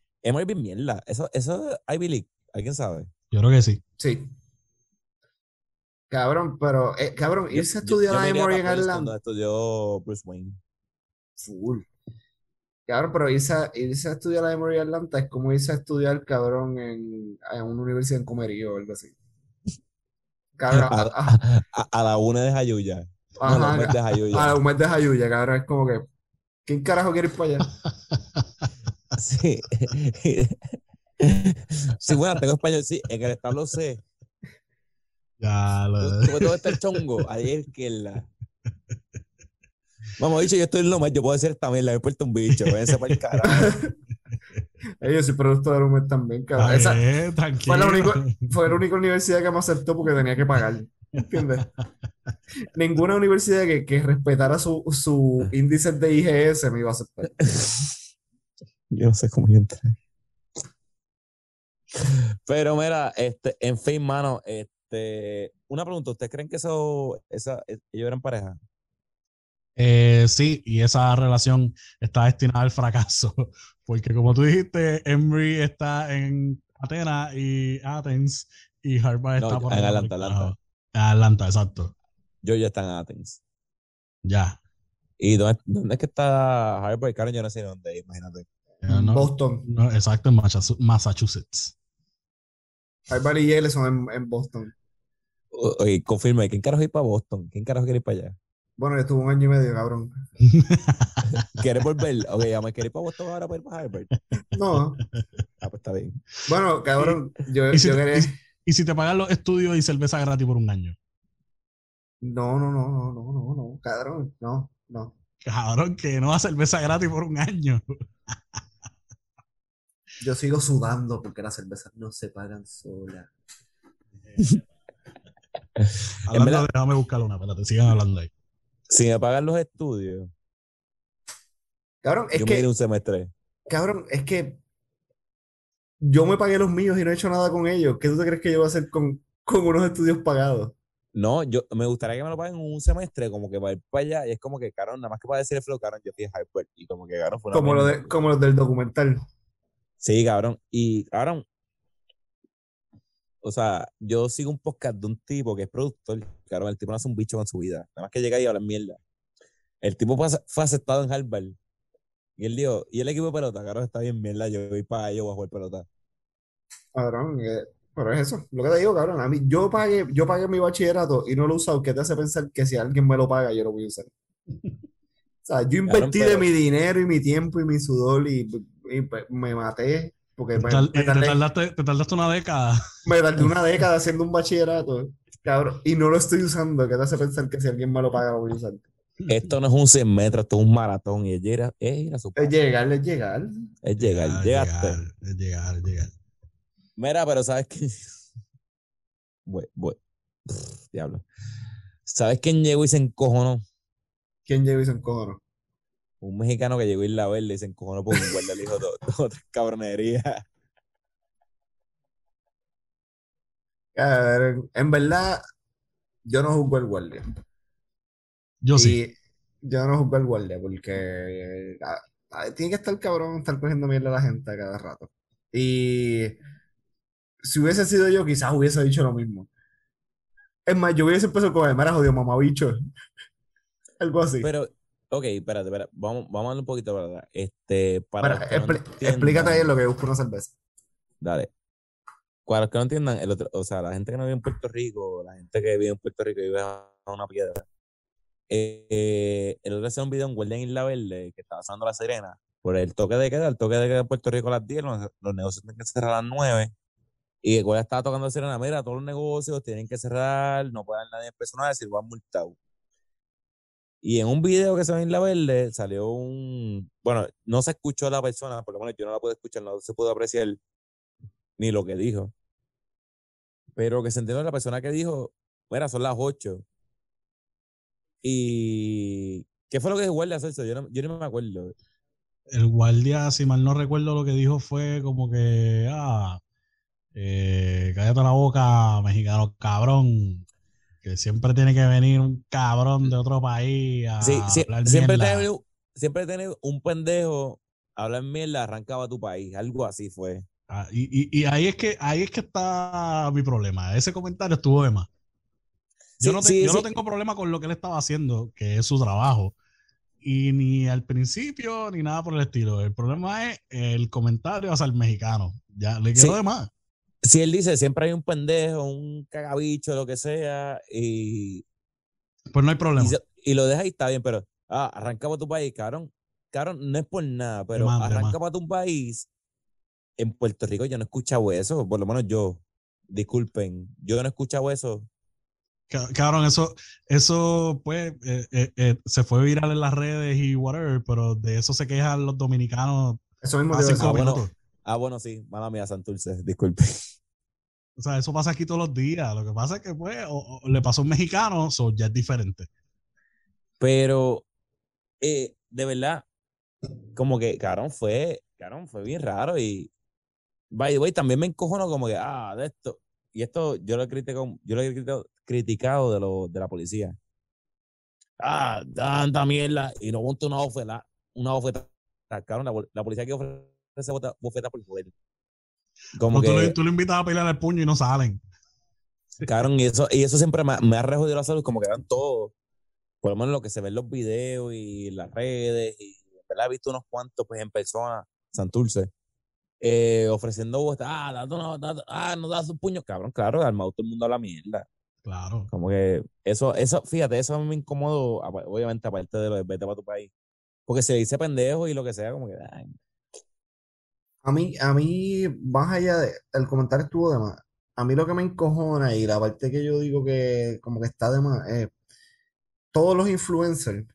bien mierda. Eso, eso es Ivy League, ¿alguien sabe? Yo creo que sí. Sí. Cabrón, pero, eh, cabrón, irse a estudiar a Emory en Atlanta. estudió Bruce Wayne. Full. Cabrón, pero irse a, irse a estudiar a Emory Atlanta es como irse a estudiar, cabrón, en, en una universidad en Comerío o algo así. Cabrón, A, a- a- a- a la una de Jayuya. No, a la ajá, una de a Jayuya. la UMED de Jayuya, cabrón, es como que, ¿quién carajo quiere ir para allá? Sí. Sí, bueno, tengo español, sí. En el establo C. Ya, todo este chongo. Ayer que la. Vamos, dicho, yo estoy en lo más, yo puedo decir también, le he puesto un bicho, váyanse para el carajo. Ellos soy producto de la UMED también, cabrón. Está Esa fue la, única, fue la única universidad que me aceptó porque tenía que pagar. ¿Entiendes? Ninguna universidad que, que respetara su, su índice de IGS me iba a aceptar. Yo no sé cómo yo entré. Pero mira, este, en fin, mano, este, una pregunta, ¿ustedes creen que eso, esa, ellos eran pareja? Eh, sí, y esa relación está destinada al fracaso, porque como tú dijiste, Emory está en Atenas y Athens y Harvard No, está por en Atlanta, Atlanta. Atlanta, exacto. Yo ya están en Athens. Ya. ¿Y dónde, dónde es que está Harvard? Karen, yo no sé dónde, imagínate. No- Boston. no, exacto, en Massachusetts. Harvard y Yale son en, en Boston. Oye, confirme, ¿quién carajo ir para Boston? ¿Quién carajo quiere ir para allá? Bueno, yo estuve un año y medio, cabrón. ¿Quieres volver? Ok, ya me quiero ir para Boston ahora para ir para Harvard. No, Ah, pues está bien. bueno, cabrón, yo, ¿Y si yo te- quería... Y si te pagan los estudios y cerveza gratis por un año. No, no, no, no, no, no, no, cabrón, no, no. Cabrón, que no da cerveza gratis por un año. Yo sigo sudando porque las cervezas no se pagan solas. Hablando verdad- déjame buscar una, espérate, sigan hablando ahí. Si me pagan los estudios, Cabrón, es yo me iré que, un semestre. cabrón, es que yo me pagué los míos y no he hecho nada con ellos. ¿Qué tú te crees que yo voy a hacer con, con unos estudios pagados? No, yo me gustaría que me lo paguen un semestre, como que para ir para allá, y es como que, cabrón, nada más que para decir el flow, cabrón, yo fui a Harvard, y como que, cabrón, fue una Como, lo de, como los del documental. Sí, cabrón. Y, cabrón, o sea, yo sigo un podcast de un tipo que es productor, cabrón, el tipo no hace un bicho con su vida. Nada más que llega y habla mierda. El tipo fue, fue aceptado en Harvard. Y él dijo, y el equipo de pelota, cabrón, está bien mierda, yo voy para allá, voy a jugar pelota. Cabrón, eh, pero es eso, lo que te digo, cabrón. A mí, yo pagué, yo pagué mi bachillerato y no lo he usado. ¿Qué te hace pensar que si alguien me lo paga, yo lo voy a usar? O sea, yo invertí de pero- mi dinero y mi tiempo y mi sudor y, y, pues, me maté porque Te, me, tal- me eh, te tardaste, te tardaste una década. me tardé una década haciendo un bachillerato, cabrón, y no lo estoy usando. ¿Qué te hace pensar que si alguien me lo paga, lo voy a usar? Esto no es un 100 metros, esto es un maratón, y es llegar, es ir a su Es casa, llegar, es llegar. es llegar, Llegar, llegaste. es llegar, es llegar. Mira, pero ¿sabes qué? Voy, voy. Pff, Diablo. ¿Sabes quién llegó y se encojonó? ¿Quién llegó y se encojonó? Un mexicano que llegó a Isla Verde y se encojonó por un guardia le dijo dos tres cabronerías. A ver, en verdad, yo no juzgo el guardia. Yo sí. Yo no juzgo al guardia porque ah, ah, tiene que estar cabrón estar cogiendo mierda a la gente a cada rato. Y si hubiese sido yo, quizás hubiese dicho lo mismo. Es más, yo hubiese empezado con el mera jodido mamabicho. Algo así. Pero, ok, espérate, espérate. Vamos, vamos a darle un poquito para atrás. Este, para Bueno, no entiendan- explícate ahí en lo que busco una cerveza. Dale. Para los que no entiendan, el otro, o sea, la gente que no vive en Puerto Rico, la gente que vive en Puerto Rico y vive a una piedra. eh, eh, el otro día hacía un video en Guardia en Isla Verde que estaba sonando la sirena por el toque de queda, el toque de queda en Puerto Rico a las 10, los, los negocios tienen que cerrar a las 9. Y el güey estaba tocando sirena, mira, todos los negocios tienen que cerrar, no puede haber nadie personal, si lo han multado. Y en un video que se ve en La Verde salió un, bueno, no se escuchó la persona, por lo menos yo no la pude escuchar, no se pudo apreciar ni lo que dijo. Pero que se entendió la persona que dijo, mira, son las 8. Y, ¿qué fue lo que dijo Guardia Celso? Yo no, yo no me acuerdo. El guardia, si mal no recuerdo, lo que dijo fue como que, ah, eh, cállate la boca, mexicano cabrón, que siempre tiene que venir un cabrón de otro país a Sí, sí, hablar siempre, tener, siempre un pendejo hablar mierda arrancaba tu país. Algo así fue. Ah, y, y- y ahí es que ahí es que está mi problema. Ese comentario estuvo de más. Yo, Sí, no, te- sí, yo no tengo problema con lo que él estaba haciendo, que es su trabajo. Y ni al principio ni nada por el estilo. El problema es el comentario hacia el mexicano. Ya le quedó Sí. de más. Si él dice, siempre hay un pendejo, un cagabicho, lo que sea, y, Pues no hay problema. y, se- y lo deja ahí, está bien, pero ah, arranca para tu país, cabrón. Cabrón, no es por nada, pero más, de arranca para tu país. En Puerto Rico yo no he escuchado eso, por lo menos yo. Disculpen, yo no he escuchado eso. Ca- Cabrón, eso, eso pues eh, eh, eh, se fue viral en las redes y whatever, pero de eso se quejan los dominicanos Eso mismo hace te iba a cinco. Ah, bueno. Ah, bueno, sí, mala mía, Santurce, disculpe. O sea, eso pasa aquí todos los días. Lo que pasa es que, pues, o- o le pasó a un mexicano, so ya es diferente. Pero, eh, de verdad, como que, cabrón, fue, cabrón, fue bien raro y, by the way, también me encojono como que, ah, de esto, y esto yo lo he criticado, yo lo he criticado, criticado de, lo, de la policía. Ah, tanta mierda, y no monta una bofeta, una cabrón, la, la policía que ofrece bota- bofeta por poder. Como Pero tú, que, le, tú invitas a pelear el puño y no salen. Cabrón, y eso, y eso siempre me, ha- me ha rejodido la salud, como que eran todos, por lo menos lo que se ve en los videos y las redes, y ¿verdad? he visto unos cuantos pues en persona, Santurce, eh, ofreciendo botas, ah, date una, date- ah, no das un puño, cabrón, claro, armado todo el mundo a la mierda. Claro. Como que eso, eso, fíjate, eso me incomodó, apa- obviamente, aparte de lo de vete para tu país. Porque se dice pendejo y lo que sea, como que, ay, A mí, a mí, más allá de, el comentario estuvo de más. A mí lo que me encojona y la parte que yo digo que como que está de más es todos los influencers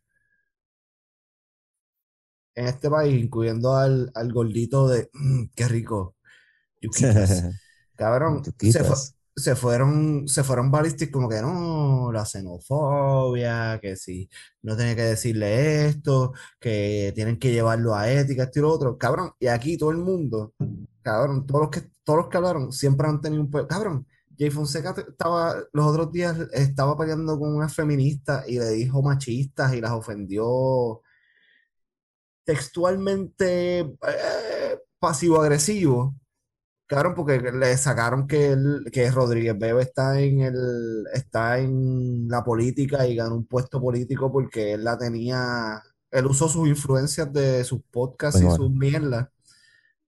en este país, incluyendo al, al gordito de "Mm, qué rico, yuquitas". Cabrón, se. Se fueron, se fueron ballistic como que no, la xenofobia, que si no tiene que decirle esto, que tienen que llevarlo a ética, esto y lo otro. Cabrón, y aquí todo el mundo, cabrón, todos los que, todos los que hablaron siempre han tenido un Cabrón, Jay Fonseca estaba, los otros días estaba peleando con una feminista y le dijo machistas y las ofendió textualmente eh, pasivo-agresivo. Claro, porque le sacaron que, él- que Rodríguez Bebe está en el, está en la política y ganó un puesto político porque él la tenía, él usó sus influencias de sus podcasts y Bueno, sus mierdas,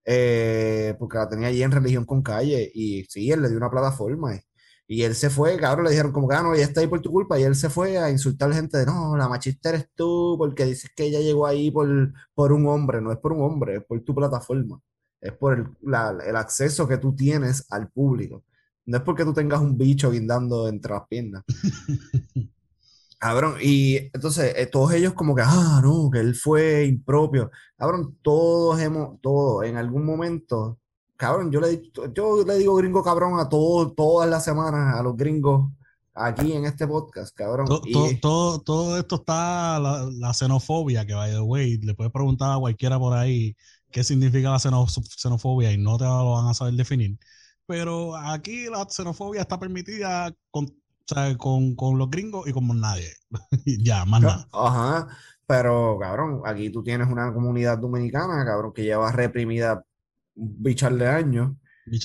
eh, porque la tenía allí en Religión con Calle, y sí, él le dio una plataforma, y, y él se fue, cabrón, le dijeron como que, ah, no, ella está ahí por tu culpa, y él se fue a insultar a la gente de, no, la machista eres tú, porque dices que ella llegó ahí por, por un hombre, no es por un hombre, es por tu plataforma. Es por el, la- el acceso que tú tienes al público. No es porque tú tengas un bicho guindando entre las piernas. Cabrón, y entonces eh, todos ellos como que, ah, no, que él fue impropio. Cabrón, todos hemos, todos, en algún momento, cabrón, yo le, yo le digo gringo cabrón a todos, todas las semanas, a los gringos aquí en este podcast, cabrón. To- Y- to- todo, todo esto está la, la xenofobia, que by the way, le puedes preguntar a cualquiera por ahí qué significa la xeno- xenofobia y no te lo van a saber definir. Pero aquí la xenofobia está permitida con, o sea, con, con los gringos y con nadie. Ya, más nada. Ajá, pero cabrón, aquí tú tienes una comunidad dominicana, cabrón, que lleva reprimida bichar de años,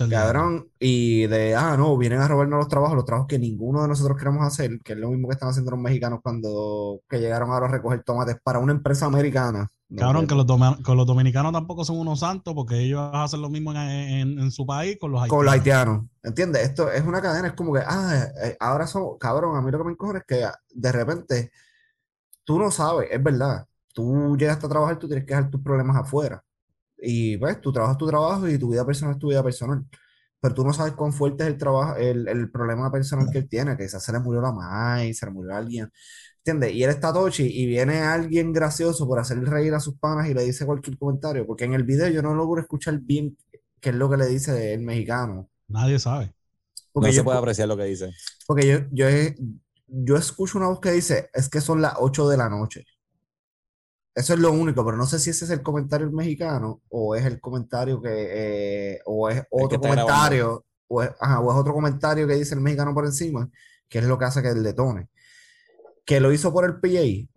cabrón, y de, ah, no, vienen a robarnos los trabajos, los trabajos que ninguno de nosotros queremos hacer, que es lo mismo que están haciendo los mexicanos cuando que llegaron ahora a recoger tomates para una empresa americana. Cabrón, Que- los, doma- que los dominicanos tampoco son unos santos porque ellos hacen lo mismo en, en- en su país con los con los haitianos. haitianos, ¿entiendes? Esto es una cadena, es como que, ah, eh, ahora somos, cabrón, a mí lo que me encojona es que de repente tú no sabes, es verdad, tú llegas a trabajar, tú tienes que dejar tus problemas afuera. Y pues, tu trabajo es tu trabajo y tu vida personal es tu vida personal. Pero tú no sabes cuán fuerte es el trabajo, el, el problema personal que él tiene, que quizás se le murió la madre, se le murió alguien, ¿entiendes? Y él está tochi y viene alguien gracioso por hacer reír a sus panas y le dice cualquier comentario, porque en el video yo no logro escuchar bien qué es lo que le dice el mexicano. Nadie sabe. Porque no yo, se puede apreciar lo que dice. porque yo, yo, yo escucho una voz que dice, es que son las 8 de la noche. Eso es lo único, pero no sé si ese es el comentario mexicano o es el comentario que, eh, o es otro comentario, o es, ajá, o es otro comentario que dice el mexicano por encima, que es lo que hace que él detone. Que lo hizo por el PA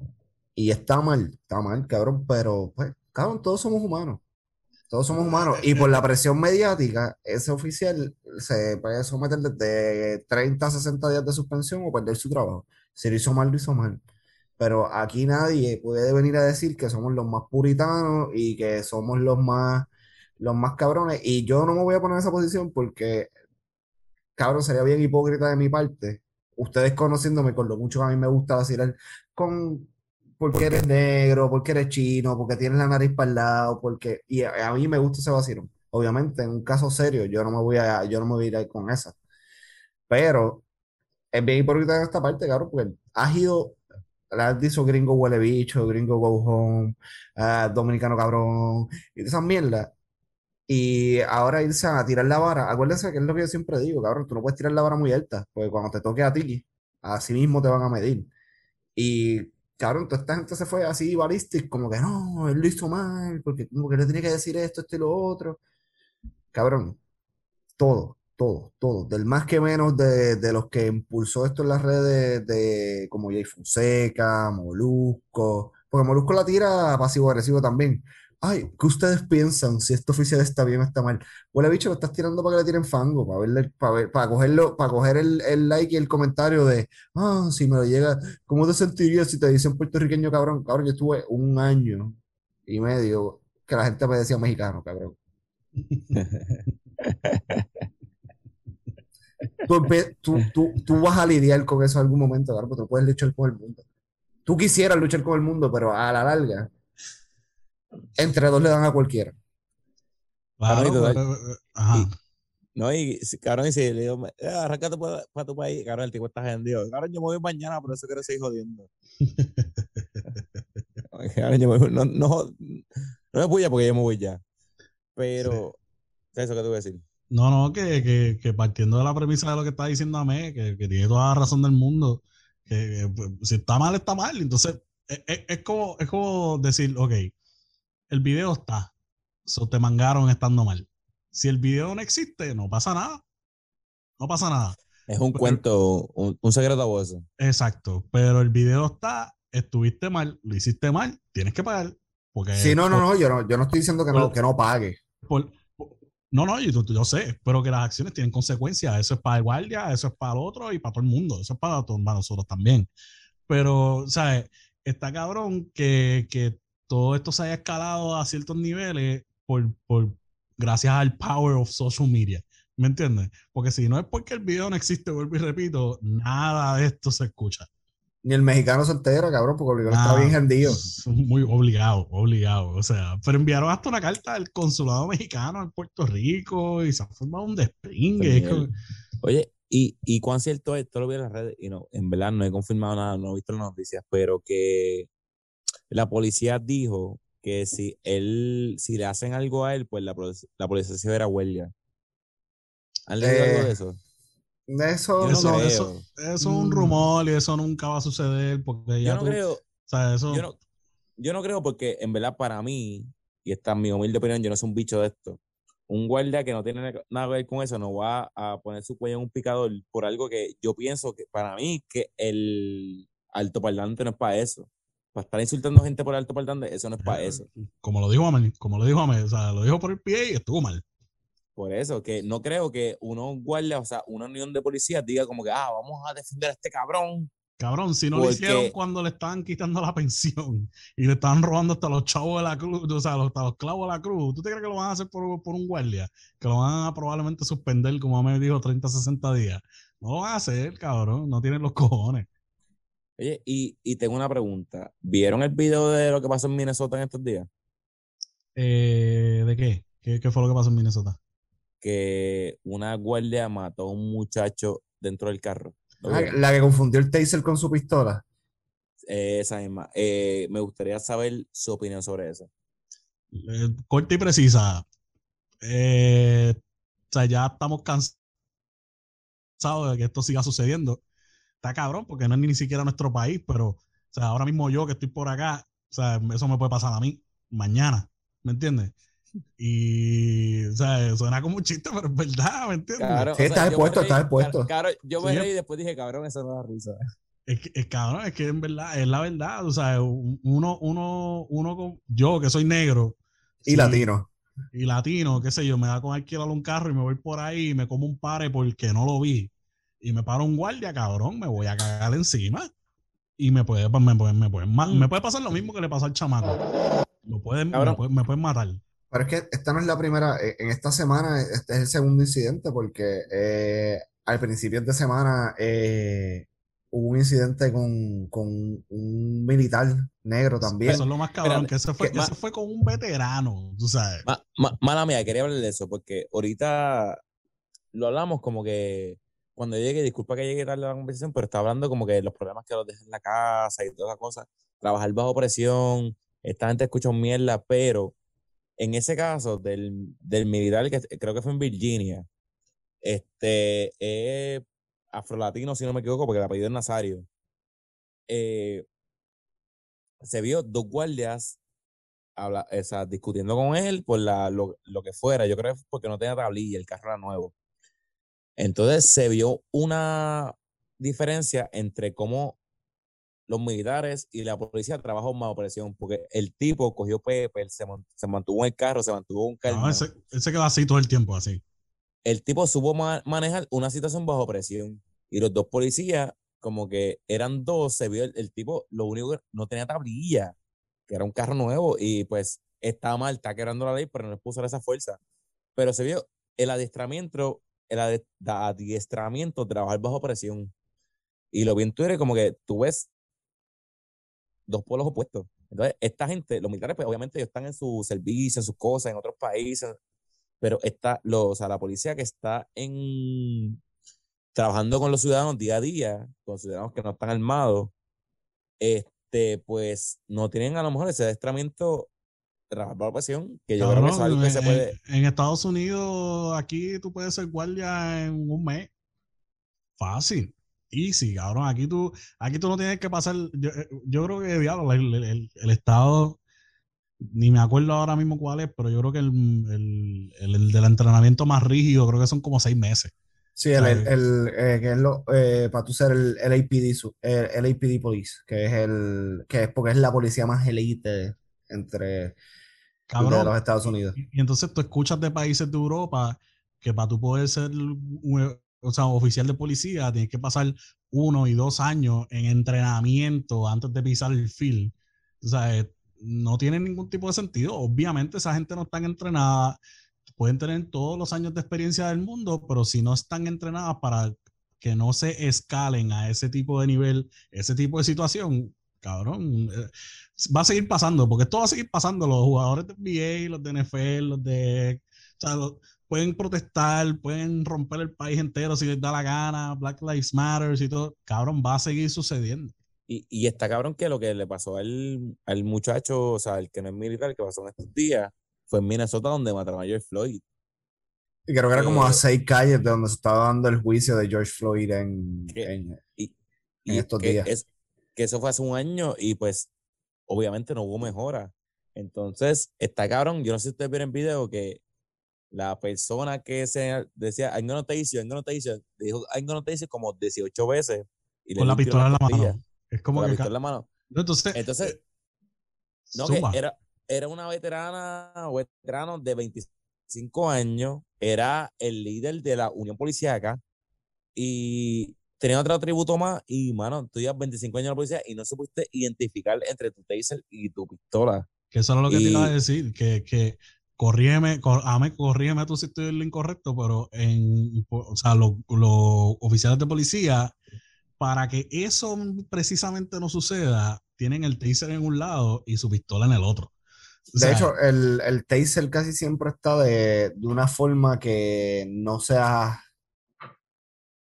y está mal, está mal, cabrón, pero pues, cabrón, todos somos humanos. Todos somos humanos. Y por la presión mediática, ese oficial se puede someter desde 30 a 60 días de suspensión o perder su trabajo. Si lo hizo mal, lo hizo mal. Pero aquí nadie puede venir a decir que somos los más puritanos y que somos los más, los más cabrones. Y yo no me voy a poner en esa posición porque, cabrón, sería bien hipócrita de mi parte. Ustedes conociéndome con lo mucho que a mí me gusta vacilar con porque eres negro, porque eres chino, porque tienes la nariz para el lado, porque y a, a mí me gusta ese vacilón. Obviamente, en un caso serio, yo no me voy a, yo no me voy a ir con esa. Pero es bien hipócrita en esta parte, cabrón, porque has ido, has dicho gringo huele bicho, gringo go home, ah, dominicano cabrón, y esas mierdas. Y ahora irse a tirar la vara, acuérdense que es lo que yo siempre digo, cabrón, tú no puedes tirar la vara muy alta, porque cuando te toque a ti, así mismo te van a medir. Y cabrón, toda esta gente se fue así balística, como que no, él lo hizo mal, porque como que le tenía que decir esto, esto y lo otro. Cabrón, todo, todo, todo, del más que menos de, de los que impulsó esto en las redes de como Jay Fonseca, Molusco, porque Molusco la tira pasivo-agresivo también. Ay, ¿qué ustedes piensan si este oficial está bien o está mal? Huele bicho, lo estás tirando para que le tiren fango, para verle, para ver, para cogerlo, para coger el, el like y el comentario de, ah, si me lo llega, ¿cómo te sentirías si te dicen puertorriqueño, cabrón? Cabrón, yo estuve un año y medio que la gente me decía mexicano, cabrón. Tú, tú, tú, tú vas a lidiar con eso en algún momento, cabrón, porque tú puedes luchar con el mundo. Tú quisieras luchar con el mundo, pero a la larga, entre dos le dan a cualquiera. Claro, ajá. No, y cabrón, y si le digo, "Eh, arráncate para tu país, cabrón, el tipo está vendido. Cabrón, yo me voy mañana, por eso quiero seguir jodiendo. Cabrón, yo me voy- no, no, no me puya porque yo me voy ya. Pero, eso que te voy a decir. No, no, que, que, que partiendo de la premisa de lo que está diciendo Amé, que, que tiene toda la razón del mundo, que, que, pues, si está mal, está mal. Entonces, es, es- es como, es como decir, ok, el video está, so te mangaron estando mal. Si el video no existe, no pasa nada. No pasa nada. Es un Pero- cuento, un, un secreto a voces. Exacto. Pero el video está, estuviste mal, lo hiciste mal, tienes que pagar. Porque Sí, no, no, por- no, yo no, yo no estoy diciendo que no, que no pague. por- no, no, yo, yo sé, pero que las acciones tienen consecuencias. Eso es para el guardia, eso es para el otro y para todo el mundo. Eso es para, todos- para nosotros también. Pero, ¿sabes? Está cabrón que, que todo esto se haya escalado a ciertos niveles por, por, gracias al power of social media. ¿Me entiendes? Porque si no es porque el video no existe, vuelvo y repito, nada de esto se escucha. Ni el mexicano se entera, cabrón, porque el mexicano está bien hendido. Muy obligado, obligado. O sea, pero enviaron hasta una carta al consulado mexicano en Puerto Rico y se ha formado un despingue. Es como- Oye, ¿y, y cuán cierto es? Esto lo vi en las redes y no, en verdad no he confirmado nada, no he visto las noticias, pero que la policía dijo que si él, si le hacen algo a él, pues la, la policía se verá huelga. ¿Han leído Eh, algo de eso? De eso, Yo no eso, eso, eso es un Mm. rumor y eso nunca va a suceder porque ya Yo no tú, creo, o sea, eso, yo no, yo no creo porque en verdad para mí, y esta es mi humilde opinión, yo no soy un bicho de esto. Un guardia que no tiene nada que ver con eso no va a poner su cuello en un picador por algo que yo pienso que para mí que el altoparlante no es para eso. Para estar insultando gente por altoparlante, eso no es para eh, eso. como lo dijo Amel, como lo dijo Amel, o sea, lo dijo por el pie y estuvo mal. Por eso, que no creo que uno guardia, o sea, una unión de policías diga como que, ah, vamos a defender a este cabrón. Cabrón, si no lo hicieron cuando le estaban quitando la pensión y le estaban robando hasta los chavos de la cruz, o sea, hasta los clavos de la cruz, ¿tú te crees que lo van a hacer por, por un guardia? Que lo van a probablemente suspender, como me dijo, 30, 60 días. No lo van a hacer, cabrón, no tienen los cojones. Oye, y, y tengo una pregunta. ¿Vieron el video de lo que pasó en Minnesota en estos días? Eh, ¿De qué? qué? qué fue lo que pasó en Minnesota? Que una guardia mató a un muchacho dentro del carro. ¿Lo Ah, la que confundió el taser con su pistola. Eh, esa misma. Eh, me gustaría saber su opinión sobre eso. Eh, corta y precisa. Eh, o sea, ya estamos cansados de que esto siga sucediendo. Está cabrón porque no es ni siquiera nuestro país, pero o sea, ahora mismo yo que estoy por acá, o sea, eso me puede pasar a mí mañana, ¿me entiendes? Y, o sea, suena como un chiste, pero es verdad, ¿me entiendes? Cabrón, Sí, o sea, estás yo me expuesto, estás expuesto. cabrón, yo me Sí. reí y después dije, cabrón, eso no da risa. Es, que- es cabrón, es que en verdad, es la verdad, o sea, uno, uno, uno, con- yo que soy negro. Y sí, latino. y latino, qué sé yo, me da con alquilar un carro y me voy por ahí y me como un pare porque no lo vi. Y me para un guardia, cabrón, me voy a cagar encima. Y me puede, me puede, me puede, me puede pasar lo mismo que le pasó al chamaco. Lo pueden, me, pueden, me pueden matar. Pero es que esta no es la primera, eh, en esta semana este es el segundo incidente porque eh, al principio de semana eh, hubo un incidente con, con un militar negro también. Eso es lo más cabrón, que ese fue, que- ese fue con un veterano, tú sabes. Ma- ma- mala mía, quería hablar de eso porque ahorita lo hablamos como que cuando llegue, disculpa que llegue tarde a la conversación, pero está hablando como que los problemas que los dejan en la casa y todas esas cosas, trabajar bajo presión, esta gente escucha mierda, pero en ese caso del, del militar que creo que fue en Virginia, este es afrolatino, si no me equivoco, porque el apellido es Nazario. eh, se vio dos guardias habla, o discutiendo con él por la, lo, lo que fuera. Yo creo que porque no tenía tablilla, el carro era nuevo. Entonces se vio una diferencia entre cómo los militares y la policía trabajan bajo presión, porque el tipo cogió Pepe, se, se mantuvo en el carro, se mantuvo un No, calma. ese, ese queda así todo el tiempo, así. El tipo supo ma- manejar una situación bajo presión. Y los dos policías, como que eran dos, se vio el, el tipo, lo único que no tenía tablilla, que era un carro nuevo, y pues estaba mal, está quebrando la ley, pero no les puso esa fuerza. Pero se vio el adiestramiento, el adiestramiento, trabajar bajo presión. Y lo vi en Twitter como que tú ves dos polos opuestos. Entonces, esta gente, los militares, pues obviamente ellos están en su servicio, en sus cosas, en otros países, pero está, lo, o sea, la policía que está en trabajando con los ciudadanos día a día, con ciudadanos que no están armados, este, pues no tienen a lo mejor ese adiestramiento trabajar bajo presión, que yo creo que eso es Cabrón, algo que en, se puede. en- en Estados Unidos, aquí tú puedes ser guardia en un mes. Fácil. Easy, cabrón. Aquí tú, aquí tú no tienes que pasar. Yo, eh, yo creo que, diablo, el, el- el- el Estado, ni me acuerdo ahora mismo cuál es, pero yo creo que el, el, el- el del entrenamiento más rígido, creo que son como seis meses. Sí, el, el, eh, que es lo, eh, para tú ser el, el APD, su- el, el APD Police, que es el, que es porque es la policía más elite entre de Cabrón. los Estados Unidos. Y, y entonces tú escuchas de países de Europa que para tú poder ser un, o sea, oficial de policía tienes que pasar uno y dos años en entrenamiento antes de pisar el field. O sea, eh, no tiene ningún tipo de sentido. Obviamente esa gente no está entrenada, pueden tener todos los años de experiencia del mundo, pero si no están entrenadas para que no se escalen a ese tipo de nivel, ese tipo de situación, cabrón, eh, va a seguir pasando, porque esto va a seguir pasando. Los jugadores de NBA, los de NFL, los de. O sea, los- pueden protestar, pueden romper el país entero si les da la gana, Black Lives Matter y todo. Cabrón, va a seguir sucediendo. Y, y está cabrón que lo que le pasó al, al muchacho, o sea, el que no es militar, que pasó en estos días, fue en Minnesota donde mataron a George Floyd. Y creo que era como a Eh, seis calles de donde se estaba dando el juicio de George Floyd en, en- Y, en y estos días. es, que eso fue hace un año y pues obviamente no hubo mejora. Entonces, está cabrón, yo no sé si ustedes vieron el video que la persona que se decía, I'm gonna taste you, I'm gonna taste you", dijo I'm gonna taste you como 18 veces. Y Con la pistola en la mano. Es como Con la que. pistola ca- en la mano. Entonces, Entonces, eh, No, que era, era una veterana o veterano de 25 años, era el líder de la Unión Policiaca y tenía otro atributo más y, mano, tú llevas 25 años en la policía y no supiste identificar entre tu taser y tu pistola. Que eso era lo que te iba a Y- decir, que, que corrígeme, cor, ame- corrígeme tú si estoy en lo incorrecto, pero en, o sea, los, los oficiales de policía para que eso precisamente no suceda, tienen el taser en un lado y su pistola en el otro. O De hecho, el, el taser casi siempre está de, de una forma que no sea.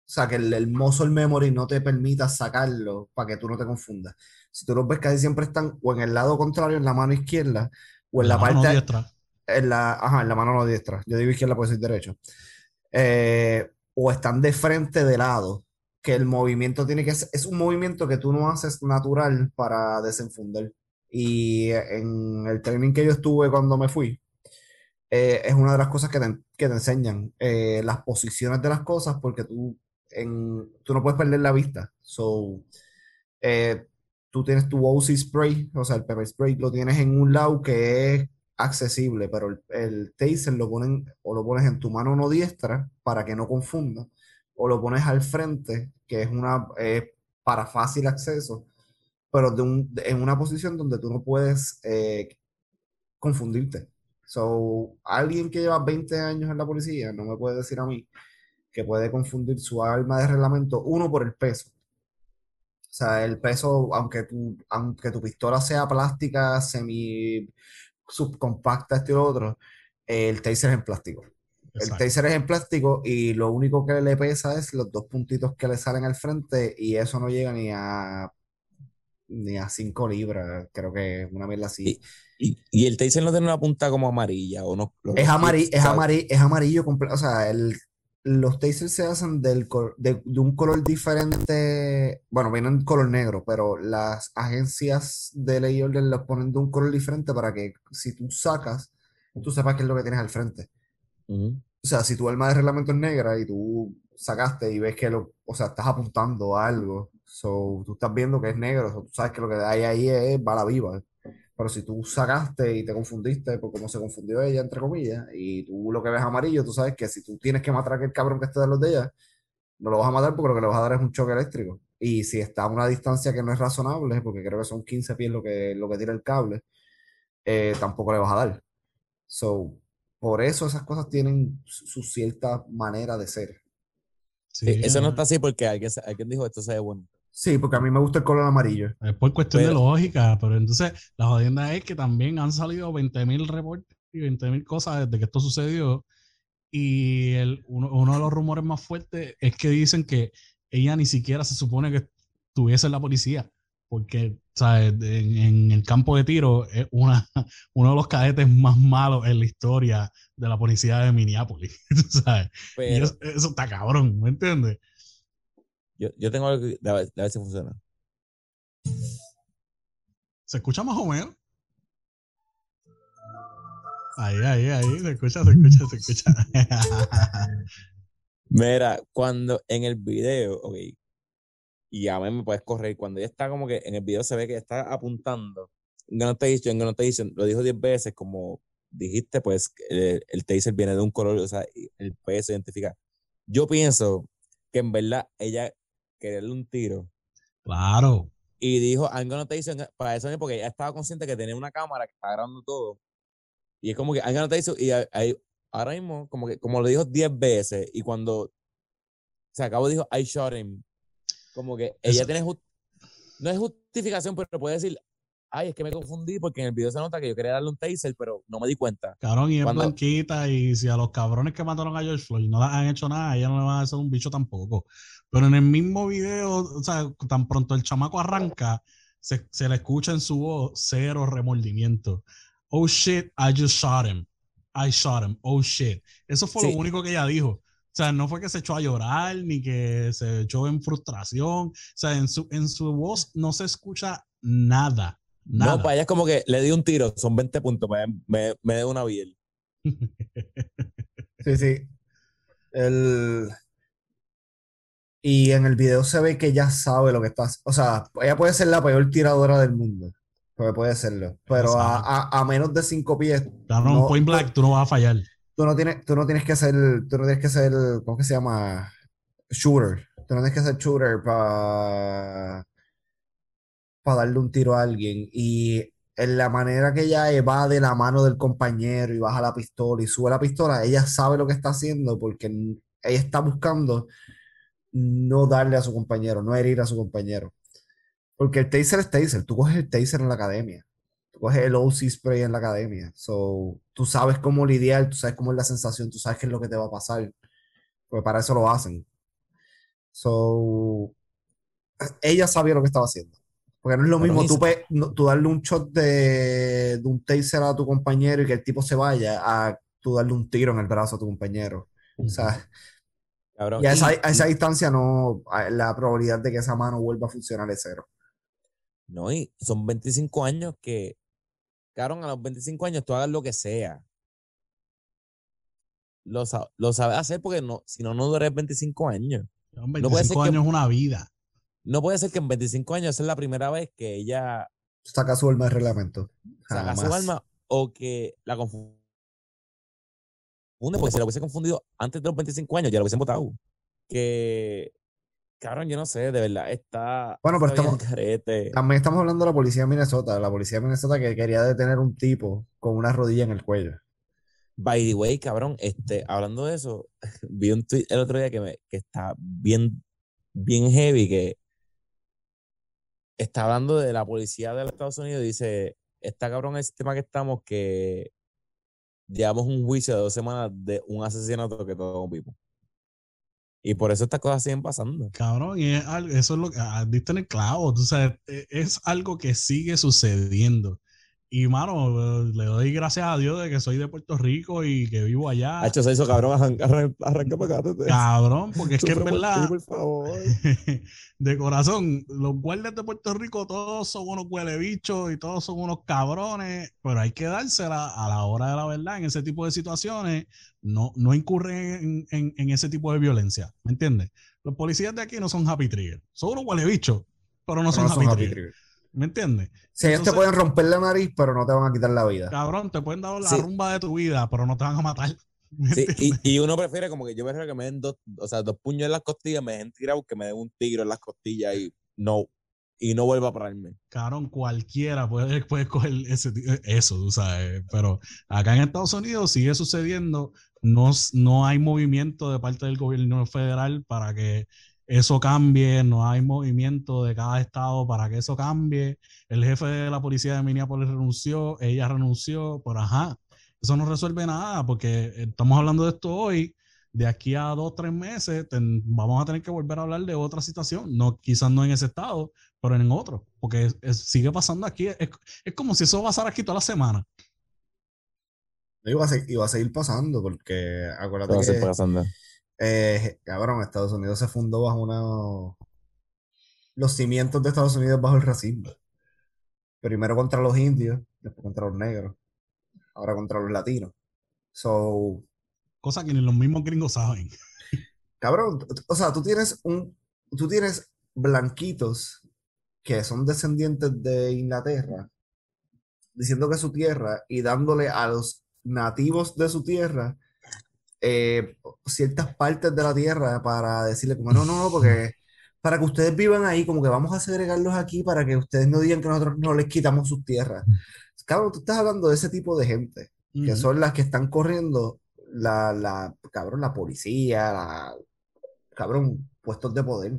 O sea, que el, el muscle memory no te permita sacarlo para que tú no te confundas. Si tú los ves, casi siempre están o en el lado contrario, en la mano izquierda, o en la, mano parte. diestra. En la, ajá, en la mano no diestra. Yo digo izquierda porque soy derecho. Eh, o están de frente de lado. Que el movimiento tiene que ser. Es un movimiento que tú no haces natural para desenfundar. Y en el training que yo estuve cuando me fui, eh, es una de las cosas que te, que te enseñan. eh, las posiciones de las cosas, porque tú, tú no puedes perder la vista. So, eh, tú tienes tu OC spray, o sea, el pepper spray lo tienes en un lado que es accesible, pero el, taser lo ponen o lo pones en tu mano no diestra para que no confunda, o lo pones al frente, que es una eh, para fácil acceso, pero de un- en una posición donde tú no puedes eh, confundirte. So, alguien que lleva 20 años en la policía no me puede decir a mí que puede confundir su arma de reglamento, uno por el peso. O sea, el peso, aunque tu, aunque tu pistola sea plástica, semi subcompacta, este y lo otro, el taser es en plástico. El taser es en plástico y lo único que le pesa es los dos puntitos que le salen al frente y eso no llega ni a ni a 5 libras, creo que una mierda así. Y, y el taser no tiene una punta como amarilla o no. Es, los amari- tips, es, ¿sabes? amari- es amarillo completo. O sea, el, los tasers se hacen del de, de un color diferente. Bueno, vienen en color negro, pero las agencias de ley orden los ponen de un color diferente para que si tú sacas, tú sepas qué es lo que tienes al frente. O sea, si tu arma de reglamento es negra y tú sacaste y ves que lo, o sea, estás apuntando a algo, so, tú estás viendo que es negro, so, tú sabes que lo que hay ahí es bala viva. Pero si tú sacaste y te confundiste, por cómo se confundió ella, entre comillas, y tú lo que ves amarillo, tú sabes que si tú tienes que matar a aquel cabrón que esté de los de ella, no lo vas a matar porque lo que le vas a dar es un choque eléctrico. Y si está a una distancia que no es razonable, porque creo que son 15 pies lo que, lo que tira el cable, eh, tampoco le vas a dar. So, por eso esas cosas tienen su, su cierta manera de ser. Sí, Sí, eso no está así porque alguien, alguien dijo esto se ve bueno. Sí, porque a mí me gusta el color amarillo. Es por cuestión de lógica, pero entonces la jodienda es que también han salido 20.000 reportes y 20.000 cosas desde que esto sucedió. Y el, uno, uno de los rumores más fuertes es que dicen que ella ni siquiera se supone que estuviese en la policía, porque ¿sabes? En, en el campo de tiro es una, uno de los cadetes más malos en la historia de la policía de Minneapolis. eso está cabrón, ¿me entiendes? Yo, yo tengo algo que. A ver, a ver si funciona. ¿Se escucha más o menos? Ahí, ahí, ahí, se escucha, se escucha, se escucha. Mira, cuando en el video, ok, y a mí me puedes correr, cuando ella está como que en el video se ve que está apuntando, no te dicen, no te dicen, lo dijo 10 veces, como dijiste, pues el, el taser viene de un color, o sea, el peso identifica. Yo pienso que en verdad ella quería darle un tiro claro. y dijo, I'm gonna taser para eso, porque ella estaba consciente que tenía una cámara que estaba grabando todo. Y es como que I'm gonna taser, y ahí- ahora mismo, como que como lo dijo 10 veces, y cuando se acabó dijo, I shot him. Como que ella Eso- tiene, no es justificación, pero puede decir, ay, es que me confundí porque en el video se nota que yo quería darle un taser, pero no me di cuenta. Cabrón, y es Cuando- blanquita, y si a los cabrones que mataron a George Floyd no les han hecho nada, a ella no le van a hacer un bicho tampoco. Pero en el mismo video, o sea, tan pronto el chamaco arranca, se, se le escucha en su voz cero remordimiento. Oh shit, I just shot him. I shot him. Oh shit. Eso fue Sí. lo único que ella dijo. O sea, no fue que se echó a llorar ni que se echó en frustración. O sea, en su, en su voz no se escucha nada. Nada. No, para ella es como que le di un tiro, son 20 puntos, me, me, me dio una biel. Sí, sí. El... Y en el video se ve que ella sabe lo que está. O sea, ella puede ser la peor tiradora del mundo. Puede, puede serlo. Pero a, a- a menos de cinco pies, Cabrón, no- point blank, tú no vas a fallar. tú no tienes, tú no tienes que ser, tú no tienes que ser, ¿cómo que se llama? Shooter. Tú no tienes que ser shooter para para darle un tiro a alguien. Y en la manera que ella evade la mano del compañero y baja la pistola y sube la pistola, ella sabe lo que está haciendo porque ella está buscando no darle a su compañero, no herir a su compañero. Porque el taser es taser. Tú coges el taser en la academia. Tú coges el OC spray en la academia. So, tú sabes cómo lidiar, tú sabes cómo es la sensación, tú sabes qué es lo que te va a pasar. Pues para eso lo hacen. So, ella sabía lo que estaba haciendo. Porque no es lo mismo tú, se- pe- no- tú darle un shot de, de un taser a tu compañero y que el tipo se vaya a tú darle un tiro en el brazo a tu compañero. O sea, Cabrón, y a esa, y- a esa distancia no, la probabilidad de que esa mano vuelva a funcionar es cero. No, y son 25 años que, cabrón, a los 25 años tú hagas lo que sea. Lo, lo sabes hacer porque no, si no, no duras 25 años. Llevan No puede ser 25 que- años es una vida. No puede ser que en 25 años esa es la primera vez que ella Saca su arma de reglamento. saca su alma o que la confunde. Porque si la hubiese confundido antes de los 25 años, ya la hubiesen votado. Que, cabrón, yo no sé, de verdad, está. Bueno, pero estamos- carete. También estamos hablando de la policía de Minnesota. La policía de Minnesota que quería detener un tipo con una rodilla en el cuello. By the way, cabrón, este, hablando de eso, vi un tweet el otro día que, me, que está bien, bien heavy, que está hablando de la policía de los Estados Unidos dice, está cabrón el sistema que estamos que llevamos un juicio de dos semanas de un asesinato que todos vimos. Y por eso estas cosas siguen pasando. Cabrón, y es algo- eso es lo que ah, diste en el clavo. Tú sabes, e- es algo que sigue sucediendo. Y mano, le doy gracias a Dios de que soy de Puerto Rico y que vivo allá. Hacho se hizo cabrón, arranca, arranca, para acá. Cabrón, porque es que en Sufre por ti, verdad, por favor. de corazón, los guardias de Puerto Rico todos son unos huele bichos y todos son unos cabrones, pero hay que dársela a la hora de la verdad en ese tipo de situaciones. No, no incurren en, en- en ese tipo de violencia, ¿me entiendes? Los policías de aquí no son happy trigger, son unos huele bichos, pero no Pero son, no happy, son happy trigger. ¿Me entiendes? Si ellos te pueden romper la nariz, pero no te van a quitar la vida. Cabrón, te pueden dar la Sí. rumba de tu vida, pero no te van a matar. ¿me Sí, y, y uno prefiere como que yo prefiero que me den dos, o sea, dos puños en las costillas, me dejen tirado que me den un tigre en las costillas y no, y no vuelva a pararme. Cabrón, cualquiera puede, puede coger ese, ti- eso, tú sabes. Pero acá en Estados Unidos sigue sucediendo. No, no hay movimiento de parte del gobierno federal para que eso cambie. No hay movimiento de cada estado para que eso cambie. El jefe de la policía de Minneapolis renunció, ella renunció, pero ajá, eso no resuelve nada porque estamos hablando de esto hoy. De aquí a dos, tres meses ten- vamos a tener que volver a hablar de otra situación. No, quizás no en ese estado, pero en otro, porque es- es- sigue pasando aquí. Es, es como si eso pasara aquí toda la semana. Iba a, se- iba a seguir pasando porque acuérdate que, pasando. Eh, cabrón, Estados Unidos se fundó bajo una... Los cimientos de Estados Unidos bajo el racismo. Primero contra los indios, después contra los negros, ahora contra los latinos. So, Cosa que ni los mismos gringos saben. cabrón, o sea, tú tienes un, tú tienes blanquitos que son descendientes de Inglaterra diciendo que es su tierra y dándole a los nativos de su tierra eh, ciertas partes de la tierra para decirle como no, no, no, porque para que ustedes vivan ahí, como que vamos a segregarlos aquí para que ustedes no digan que nosotros no les quitamos sus tierras. Cabrón, tú estás hablando de ese tipo de gente que son las que están corriendo la, la, cabrón, la policía, la, cabrón, puestos de poder.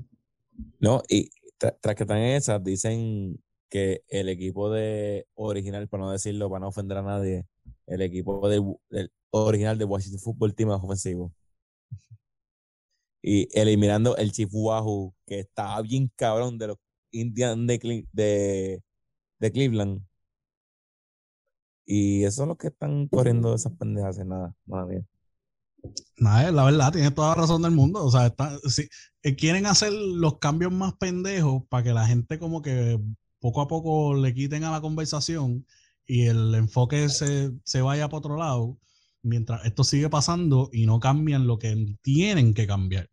No, y tra- tras que están esas, dicen que el equipo de original, para no decirlo, para no ofender a nadie, el equipo de, del original de Washington Football Team es ofensivo. Y eliminando el Chief Wahoo, que estaba bien cabrón de los Indians de, de, Cleveland. Y esos son los que están corriendo esas pendejas, nada, nada bien. Nada, la verdad, tiene toda la razón del mundo. O sea, está, sí, eh, quieren hacer los cambios más pendejos para que la gente como que poco a poco le quiten a la conversación y el enfoque se, se vaya para otro lado, mientras esto sigue pasando y no cambian lo que tienen que cambiar.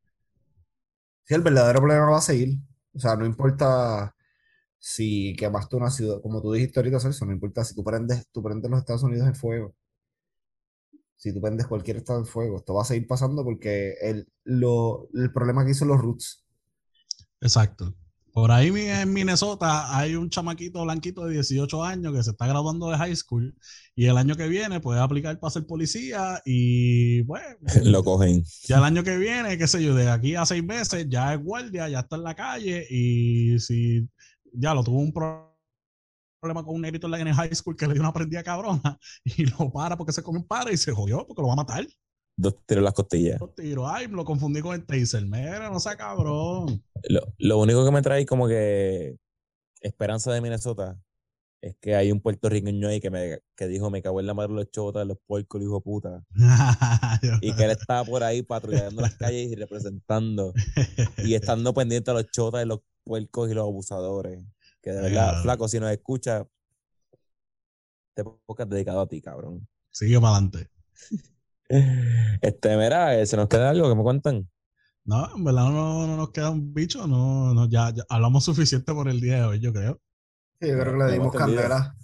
Sí, el verdadero problema va a seguir. O sea, no importa si quemaste una ciudad, como tú dijiste ahorita, Celso, no importa si tú prendes, tú prendes los Estados Unidos en fuego. Si tú prendes cualquier estado en fuego, esto va a seguir pasando porque el, lo, el problema aquí son los roots. Exacto. Por ahí en Minnesota hay un chamaquito blanquito de 18 años que se está graduando de high school y el año que viene puede aplicar para ser policía y bueno, Lo cogen. ya el año que viene, qué sé yo, de aquí a seis meses ya es guardia, ya está en la calle y si ya lo tuvo un pro- problema con un negrito en el high school que le dio una prendida cabrona y lo para porque se come un para y se jodió porque lo va a matar. Dos tiros en las costillas. Dos tiros. Ay, lo confundí con el taser. Mira, no sea cabrón. Lo, lo único que me trae como que esperanza de Minnesota es que hay un puertorriqueño ahí que me que dijo me cago en la madre los chotas, los puercos, el hijo de puta. Y que él estaba por ahí patrullando las calles y representando y estando pendiente a los chotas, los puercos y los abusadores. Que de verdad, flaco, si nos escucha, este podcast dedicado a ti, cabrón. Sigue para adelante. Este, mira, eh, ¿se nos queda algo que me cuentan? No, en verdad no, no nos queda un bicho. No, no, ya, ya hablamos suficiente por el día de hoy, yo creo. Sí, yo creo que le dimos candela.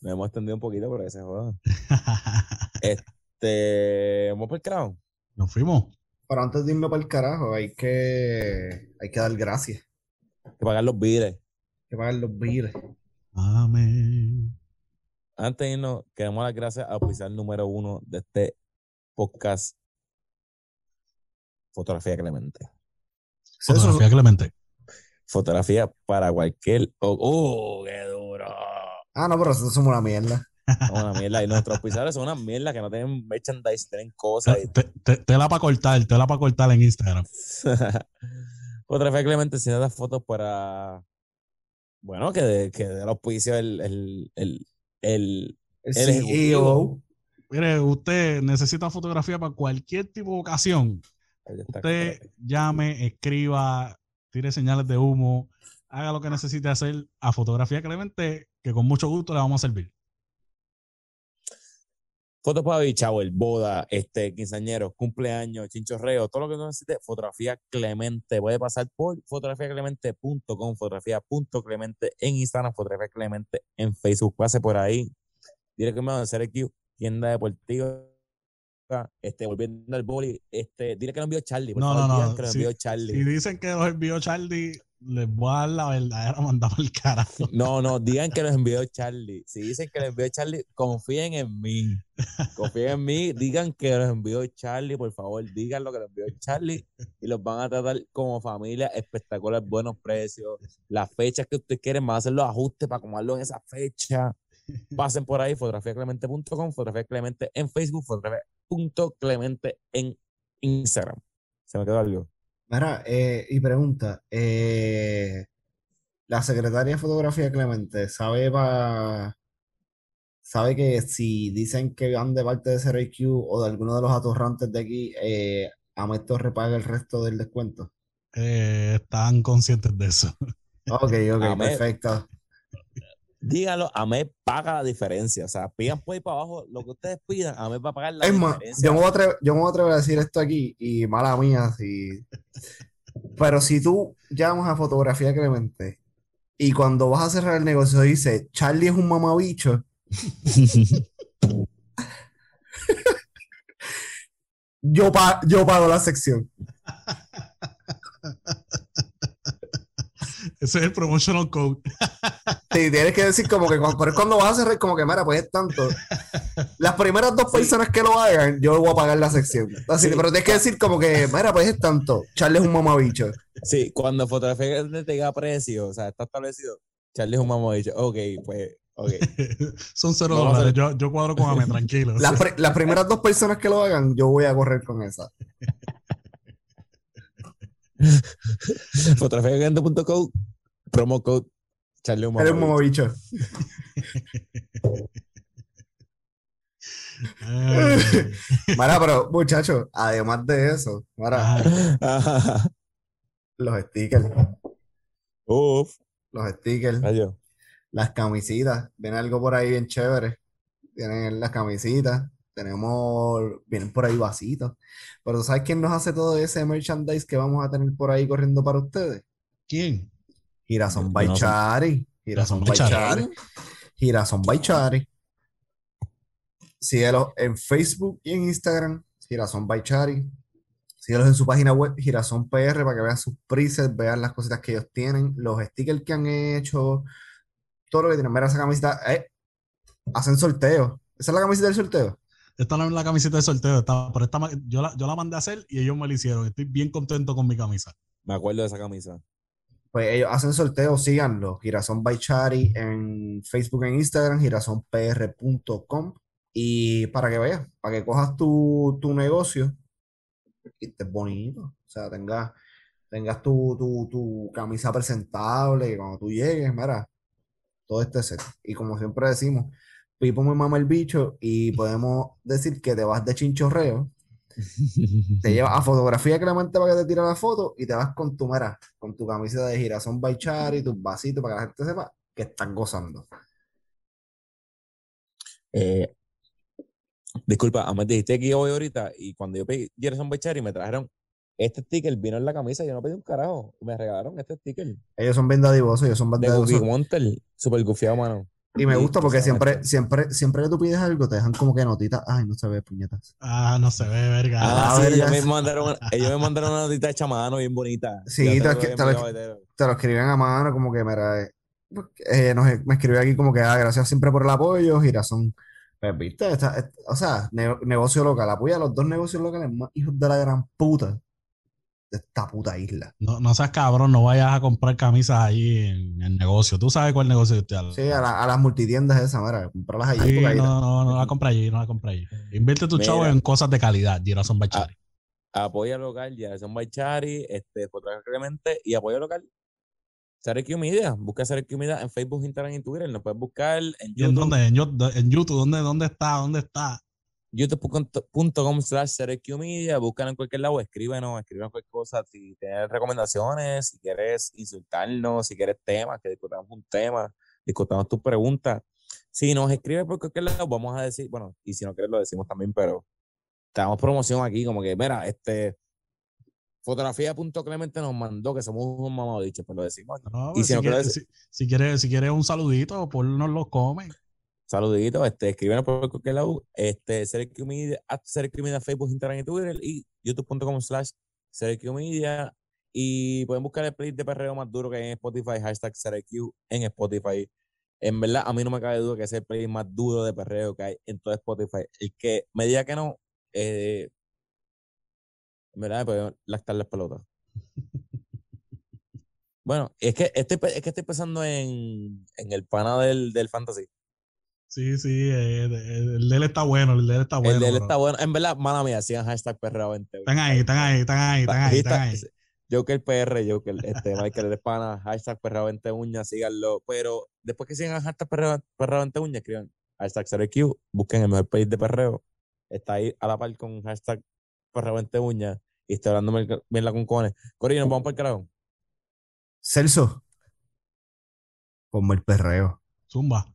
Nos hemos extendido un poquito, que se joda. Este, vamos por el crown. Nos fuimos. Pero antes de irme para el carajo, hay que, hay que dar gracias. Hay que pagar los biles. Hay que pagar los billes. Amén. Antes de irnos, queremos dar las gracias al oficial número uno de este podcast, Fotografía Clemente. Eso- Fotografía Clemente. Fotografía para cualquier. ¡Oh, oh, qué duro! Ah, no, pero nosotros somos una mierda. Una mierda. Y nuestros oficiales son una mierda que no tienen merchandise, tienen cosas. y- Te- te- Tela para cortar, tela para cortar en Instagram. Fotografía Clemente, si no das fotos para. Bueno, que de, que de auspicio el, el, el, el, El El. CEO. Mire, usted necesita fotografía para cualquier tipo de ocasión. Usted llame, escriba, tire señales de humo, haga lo que necesite hacer a Fotografía Clemente, que con mucho gusto le vamos a servir. Fotos para shower, boda, este, quinceañeros, cumpleaños, chinchorreo, todo lo que tú necesites, fotografía Clemente. Puede pasar por fotografiaclemente.com, fotografía.clemente en Instagram, fotografía Clemente en Facebook. Pase por ahí. Dile que me van a hacer aquí, tienda deportiva. Este, volviendo al boli, este, dile que lo envió Charlie. No, no, no, que lo envió Charlie. Si dicen que los envió Charlie, les voy a dar la verdadera mandada al carajo. No, no, digan que los envió Charlie. Si dicen que los envió Charlie, confíen en mí. Confíen en mí, digan que los envió Charlie, por favor, digan lo que los envió Charlie y los van a tratar como familia espectacular, buenos precios. Las fechas que ustedes quieren, van a hacer los ajustes para acomodarlo en esa fecha. Pasen por ahí, fotografiaclemente.com, fotografía Clemente en Facebook, fotografía.clemente en Instagram. Se me quedó algo. Mira, eh, y pregunta, eh, la secretaria de fotografía Clemente sabe pa- sabe que si dicen que van de parte de CRQ o de alguno de los atorrantes de aquí, eh, Amet Torre paga el resto del descuento. Eh, están conscientes de eso. Ok, ok, perfecto. Díganlo, Amé paga la diferencia. O sea, pidan por ahí para abajo lo que ustedes pidan, Amé va a pagar la Es más, diferencia. yo me, voy a atrever, yo me voy a atrever a decir esto aquí y mala mía, si... pero si tú llamas a Fotografía Clemente y cuando vas a cerrar el negocio dice Charlie es un mamabicho, yo, pa- yo pago la sección. Ese es el promotional code. Sí, tienes que decir como que, cuando- pero es cuando vas a cerrar como que, mira, pues es tanto. Las primeras dos personas que lo hagan, yo voy a pagar la sección. Así, Sí. pero tienes que decir como que, mira, pues es tanto. Charlie es un mamabicho. Sí, cuando fotografía te diga precio, o sea, está establecido. Charlie es un mamabicho. Ok, pues, ok. Son cero dólares. Yo, yo cuadro con Ame, tranquilo. Las, las primeras dos personas que lo hagan, yo voy a correr con esa. Fotografiaclemente.com, promo code Charlie mamabicho. Ay, Mira, pero muchachos, además de eso, mira, ay, los stickers, Uf, los stickers, las camisitas, viene algo por ahí bien chévere. Tienen las camisitas, tenemos, vienen por ahí vasitos. Pero ¿sabes quién nos hace todo ese merchandise que vamos a tener por ahí corriendo para ustedes? ¿Quién? Girasón Yo by no sé. Chari. Girasón Girasón by by Chari. Chari. Girasón by Chari. Síguelo en Facebook y en Instagram. Girasón by Chari. Síguelos en su página web, Girasón PR, para que vean sus presets, vean las cositas que ellos tienen, los stickers que han hecho, todo lo que tienen. Mira esa camiseta, eh, hacen sorteos. ¿Esa es la camiseta del sorteo? Esta no es la camiseta de sorteo, esta- pero esta yo, la, yo la mandé a hacer y ellos me la hicieron. Estoy bien contento con mi camisa. Me acuerdo de esa camisa. Pues ellos hacen sorteos, síganlo. Girasón by Chari en Facebook e Instagram, girasonpr.com. Y para que veas, para que cojas tu, tu negocio y estés bonito. O sea, tengas, tengas tu, tu, tu camisa presentable, que cuando tú llegues, mira, todo este set. Y como siempre decimos, Pipo me mama el bicho y podemos decir que te vas de chinchorreo te llevas a fotografía Clemente para que te tire la foto y te vas con tu, mira, con tu camiseta de girasón by Chari, tus vasitos para que la gente sepa que están gozando. Eh, disculpa, a mí dijiste que iba hoy ahorita y cuando yo pedí Gerson Bechari me trajeron este sticker, vino en la camisa, yo no pedí un carajo, me regalaron este sticker. Ellos son bien dadivosos, ellos son bien De super gufiado, mano. Y me gusta porque siempre, siempre, siempre que tú pides algo te dejan como que notitas. Ay, no se ve puñetas. Ah, no se ve, verga. Ah, Ah, sí, ellos me mandaron, ellos me mandaron una notita hecha a mano bien bonita. Sí, te lo escriben a mano, como que, mira, eh, eh, nos- me escribió aquí como que, ah, gracias siempre por el apoyo, girasón. Pues, viste, Esta- o sea, ne- negocio local, apoya a los dos negocios locales más hijos de la gran puta de esta puta isla. No, no seas cabrón, no vayas a comprar camisas ahí en el negocio. Tú sabes cuál negocio te habla. Sí, a, la- a las multitiendas esas, mira, comprarlas allí. Sí, porque ahí- no, no, no la compra allí, no la compra allí. Invierte tu chavo en cosas de calidad, Girasón Bachari. Apoya local, Gerson Bechari, este, Clemente y apoya local. CRQ Media, busca CRQ Media en Facebook, Instagram y Twitter. Nos puedes buscar en ¿Y en YouTube. dónde? En, en YouTube, ¿dónde, ¿dónde está? ¿Dónde está? youtube.com slash Media, búscanos en cualquier lado, escríbenos, escríbenos cualquier cosa, si tienes recomendaciones, si quieres insultarnos, si quieres temas, que discutamos un tema, discutamos tus preguntas. Si nos escribes por cualquier lado, vamos a decir, bueno, y si no quieres lo decimos también, pero te damos promoción aquí, como que, mira, este, fotografía.clemente nos mandó que somos unos mamadichos, pues lo decimos. No, Y pues, si si, no quieres, si, si quieres, si quieres un saludito, ponnos los come. Saluditos, este, escríbenos por cualquier lado, este, CRQ Media, Facebook, Instagram y Twitter, y youtube.com slash CRQ Media, y pueden buscar el playlist de perreo más duro que hay en Spotify, hashtag CRQ en Spotify. En verdad, a mí no me cabe duda que es el playlist más duro de perreo que hay en todo Spotify. El que me diga que no, eh, en verdad puede lactar las pelotas. Bueno, es que estoy, es que estoy pensando en, en el pana del, del fantasy. Sí, sí, eh, el, el de él está bueno, el de él está bueno. el de él está bueno. En verdad, mala mía, sigan hashtag perreo 20. Están ahí, están ahí, están ahí, están ahí, están ahí. Joker PR, Joker, este, Michael el pana, hashtag perreo 20 uñas, síganlo. Pero después que sigan hashtag perreo, perreo 20 uñas, escriban hashtag CRQ, busquen el mejor país de perreo. Está ahí a la par con hashtag perreo 20 uñas y estoy hablando la con cojones. Corillo, nos vamos para el carajo. Celso, como el perreo. Zumba.